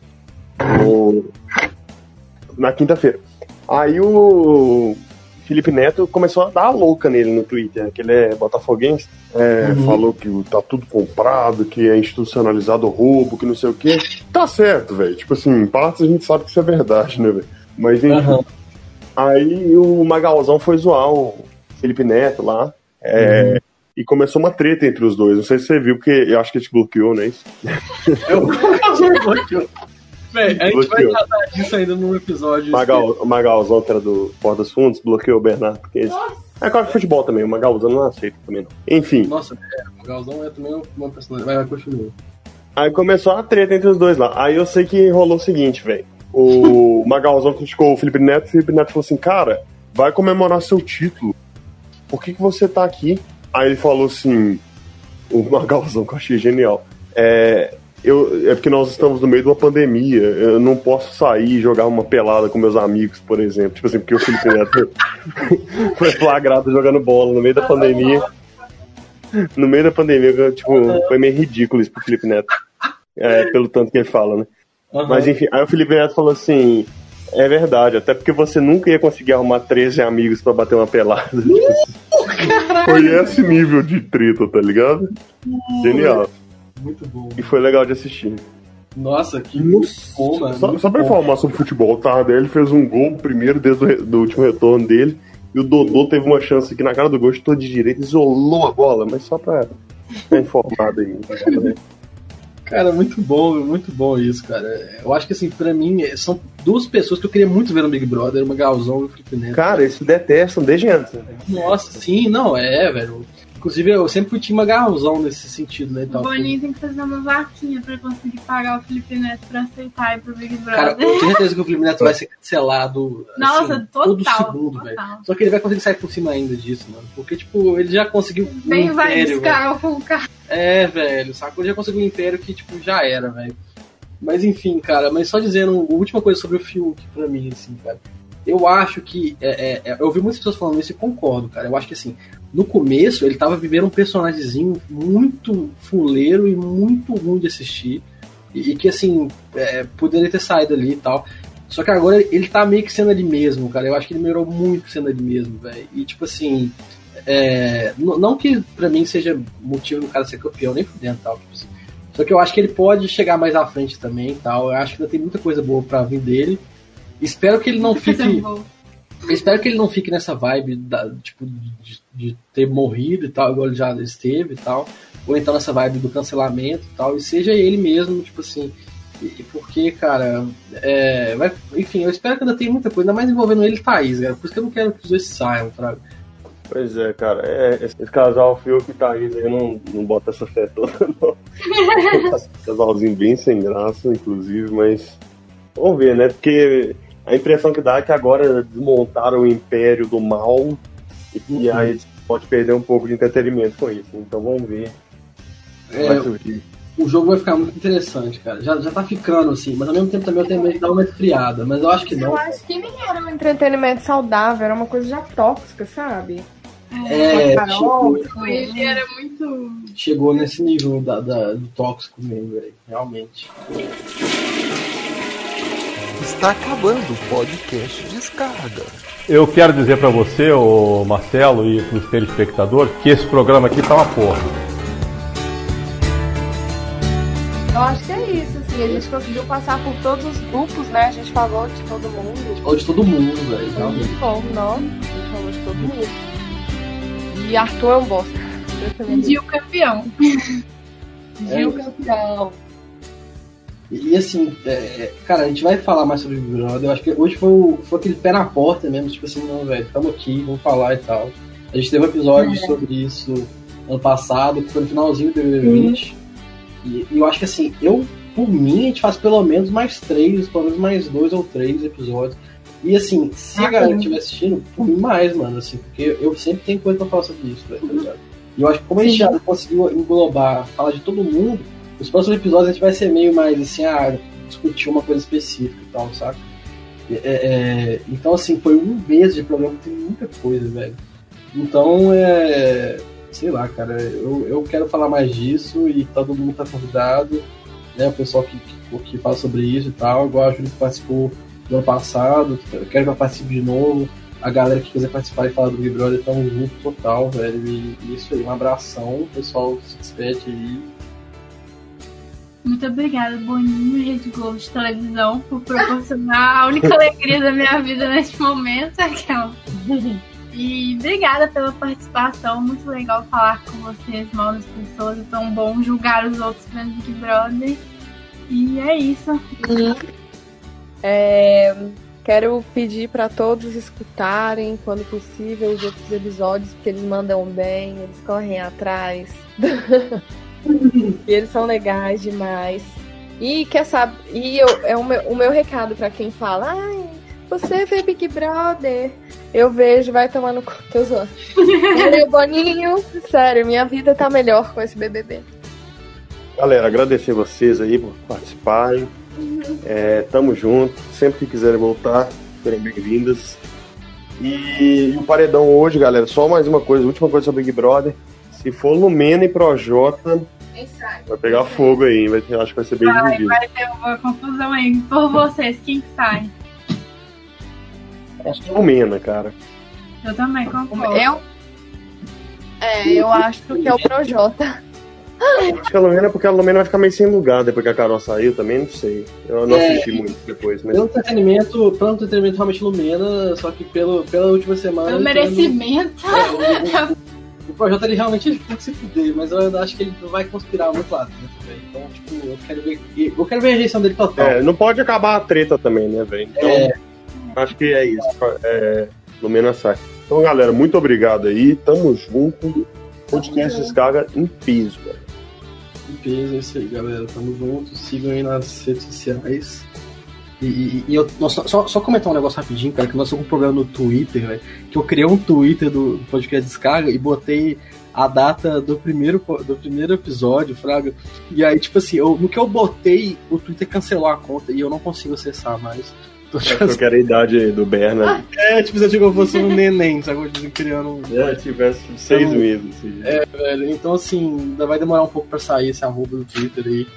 O, na quinta-feira. Aí o Felipe Neto começou a dar a louca nele no Twitter, que ele é botafoguense. É, uhum. Falou que tá tudo comprado, que é institucionalizado o roubo, que não sei o quê. Tá certo, velho. Tipo assim, em partes a gente sabe que isso é verdade, né, velho? Mas enfim. Uhum. Aí o Magalzão foi zoar o Felipe Neto lá. É, uhum. E começou uma treta entre os dois. Não sei se você viu, porque eu acho que ele te bloqueou, né? Eu bloqueou. Véi, a gente vai tratar disso ainda num episódio. Magal, o Magalzão, que era do Porta dos Fundos, bloqueou o Bernardo. Porque É quase futebol também, o Magalzão não aceita também não. Enfim. Nossa, é, o Magalzão é também uma personagem. Vai, vai, continua. Aí começou a treta entre os dois lá. Aí eu sei que rolou o seguinte, velho. O Magalzão criticou o Felipe Neto e o Felipe Neto falou assim: Cara, vai comemorar seu título. Por que, que você tá aqui? Aí ele falou assim: O Magalzão, que eu achei genial. É, eu, é porque nós estamos no meio de uma pandemia. Eu não posso sair e jogar uma pelada com meus amigos, por exemplo. Tipo assim, porque o Felipe Neto foi flagrado jogando bola no meio da pandemia. No meio da pandemia, tipo, foi meio ridículo isso pro Felipe Neto. É, pelo tanto que ele fala, né? Uhum. Mas enfim, aí o Felipe Neto falou assim: é verdade, até porque você nunca ia conseguir arrumar 13 amigos para bater uma pelada. Uh, foi esse nível de treta, tá ligado? Genial. Muito bom. E foi legal de assistir. Nossa, que bom, mano. Só, só pra informar sobre futebol, o Tardelli fez um gol primeiro desde o do último retorno dele. E o Dodô teve uma chance aqui na cara do gol, estou de direita, isolou a bola, mas só pra ficar informado aí. Cara, muito bom, muito bom isso, cara. Eu acho que assim, pra mim, são duas pessoas que eu queria muito ver no Big Brother, uma Galzão e o Felipe Neto. Cara, eles se detestam desde antes. Né? Nossa, sim, não, é, velho. Inclusive, eu sempre fui time magarrãozão nesse sentido, né? Então, o Boninho tem que fazer uma vaquinha pra conseguir pagar o Felipe Neto pra aceitar ir pro Big Brother. Cara, eu tenho certeza que o Felipe Neto vai ser cancelado. Nossa, assim, total. Todo segundo, velho. Só que ele vai conseguir sair por cima ainda disso, mano. Porque, tipo, ele já conseguiu. Bem um vai com o cara. É, velho, saco? Ele já conseguiu um império que, tipo, já era, velho. Mas enfim, cara, mas só dizendo, a última coisa sobre o Fiuk pra mim, assim, cara. Eu acho que. É, é, eu ouvi muitas pessoas falando isso e concordo, cara. Eu acho que assim, no começo ele tava vivendo um personagemzinho muito fuleiro e muito ruim de assistir. E, e que assim, é, poderia ter saído ali e tal. Só que agora ele tá meio que sendo ali mesmo, cara. Eu acho que ele melhorou muito sendo ali mesmo, velho. E tipo assim. É, não que pra mim seja motivo do cara ser campeão, nem fudendo tal. Tipo assim. Só que eu acho que ele pode chegar mais à frente também tal. Eu acho que ainda tem muita coisa boa pra vir dele. Espero que ele não fique. Espero que ele não fique nessa vibe da, tipo, de, de, ter morrido e tal, igual ele já esteve e tal. Ou então nessa vibe do cancelamento e tal. E seja ele mesmo, tipo assim. E, porque, cara, é, vai, enfim, eu espero que ainda tenha muita coisa, ainda mais envolvendo ele e Thaís, cara. Por isso que eu não quero que os dois saiam, sabe? Pois é, cara. É, esse casal Fiuk e Thaís aí não, não bota essa fé toda, não. Casalzinho bem sem graça, inclusive, mas. Vamos ver, né? Porque a impressão que dá é que agora desmontaram o império do mal e que uhum. aí pode perder um pouco de entretenimento com isso. Então vamos ver. É, o jogo vai ficar muito interessante, cara. Já, já tá ficando assim, mas ao mesmo tempo também eu tenho medo de dar uma esfriada, mas eu acho que não. Eu acho que nem era um entretenimento saudável, era uma coisa já tóxica, sabe? É, Carol, chegou, ele era muito. Chegou nesse nível da, da do tóxico mesmo, velho. Realmente. Está acabando o podcast Descarga. Eu quero dizer para você, o Marcelo e para os telespectadores, que esse programa aqui tá uma porra. Eu acho que é isso, assim, a gente conseguiu passar por todos os grupos, né? A gente falou de todo mundo. Falou de todo mundo, velho. Muito bom, não? A gente falou de todo mundo. E Arthur é um bosta. Gil campeão. Gil é. campeão. E, assim, é, é, cara, a gente vai falar mais sobre o Big Brother. Eu acho que hoje foi, o, foi aquele pé na porta mesmo, tipo assim, não, velho, tamo aqui, vamos falar e tal. A gente teve um episódio é. sobre isso ano passado, que foi no finalzinho do BBB 20. E, e, eu acho que assim, eu, por mim, a gente faz pelo menos mais três, pelo menos mais dois ou três episódios. E assim, se a ah, galera estiver assistindo, por mim mais, mano, assim, porque eu sempre tenho coisa pra falar sobre isso, velho, tá ligado? E eu acho que como a gente já conseguiu englobar, falar de todo mundo, os próximos episódios a gente vai ser meio mais assim, ah, discutir uma coisa específica e tal, saca? É, é, então, assim, foi um mês de programa, tem muita coisa, velho. Então, é. Sei lá, cara, eu, eu quero falar mais disso e todo mundo tá convidado, né? O pessoal que, que, que fala sobre isso e tal, igual a Júlia que participou do ano passado, eu quero que ela participe de novo. A galera que quiser participar e falar do Big Brother tá um junto total, velho. E isso aí, um abração, o pessoal se despede aí. Muito obrigada, Boninho Rede Globo de televisão, por proporcionar a única alegria da minha vida neste momento, aquela. E obrigada pela participação, muito legal falar com vocês, mal das pessoas, é tão bom julgar os outros vendo Big Brother. E é isso. É, quero pedir para todos escutarem, quando possível, os outros episódios, porque eles mandam bem, eles correm atrás. e eles são legais demais. E quer saber? E eu, é o meu, o meu recado para quem fala, ai, você vê Big Brother. Eu vejo, vai cu. Tô zoando. Meu Boninho, sério, minha vida tá melhor com esse BBB. Galera, agradecer vocês aí por participarem. É, tamo junto. Sempre que quiserem voltar, serem bem-vindas. E, e o paredão hoje, galera, só mais uma coisa, última coisa sobre Big Brother. Se for Lumena e Projota, vai pegar fogo aí, vai ter, acho que vai ser bem vai, dividido. Vai ter uma confusão aí. Por vocês, quem sai? Acho que é Lumena, cara. Eu também concordo. Eu? É, eu acho que é o Projota. Acho que a Lumena é porque a Lumena vai ficar meio sem lugar depois que a Carol saiu também, não sei. Eu não é, assisti muito depois. Mas... Pelo entretenimento, pelo entretenimento realmente Lumena, só que pelo, pela última semana. Pelo merecimento. É, o projeto ele realmente tem que se fuder, mas eu acho que ele não vai conspirar muito lado, né, Então, tipo, eu quero ver. Eu quero ver a rejeição dele total. É, não pode acabar a treta também, né, velho? Então, é... acho que é isso. É, Lumena sai. Então, galera, muito obrigado aí. Tamo junto. Podcast Descarga em piso, velho. Em peso, é isso aí, galera. Tamo junto. Sigam aí nas redes sociais. E, e, e eu, nossa, só, só comentar um negócio rapidinho, cara, que nós estamos com um problema no Twitter, velho. Que eu criei um Twitter do podcast Descarga e botei a data do primeiro, do primeiro episódio, Fraga. E aí, tipo assim, eu, no que eu botei, o Twitter cancelou a conta e eu não consigo acessar mais. Tô tipo, eu quero a idade do Berna. É, tipo, se eu tipo, fosse um neném, sabe? Criando. É, tivesse seis então, meses. Assim. É, velho. Então, assim, ainda vai demorar um pouco pra sair esse arroba do Twitter aí.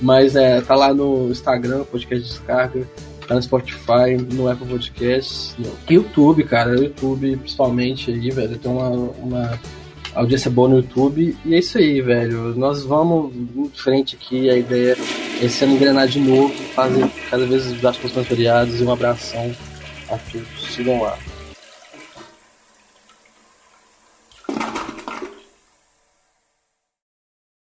Mas é, tá lá no Instagram, podcast descarga, tá no Spotify, no Apple Podcasts, no YouTube, cara, YouTube principalmente aí, velho, tem uma, uma audiência boa no YouTube. E é isso aí, velho. Nós vamos em frente aqui. A ideia é esse ano engrenar de novo, fazer cada vez os aspas mais variados e um abração a todos. Sigam lá.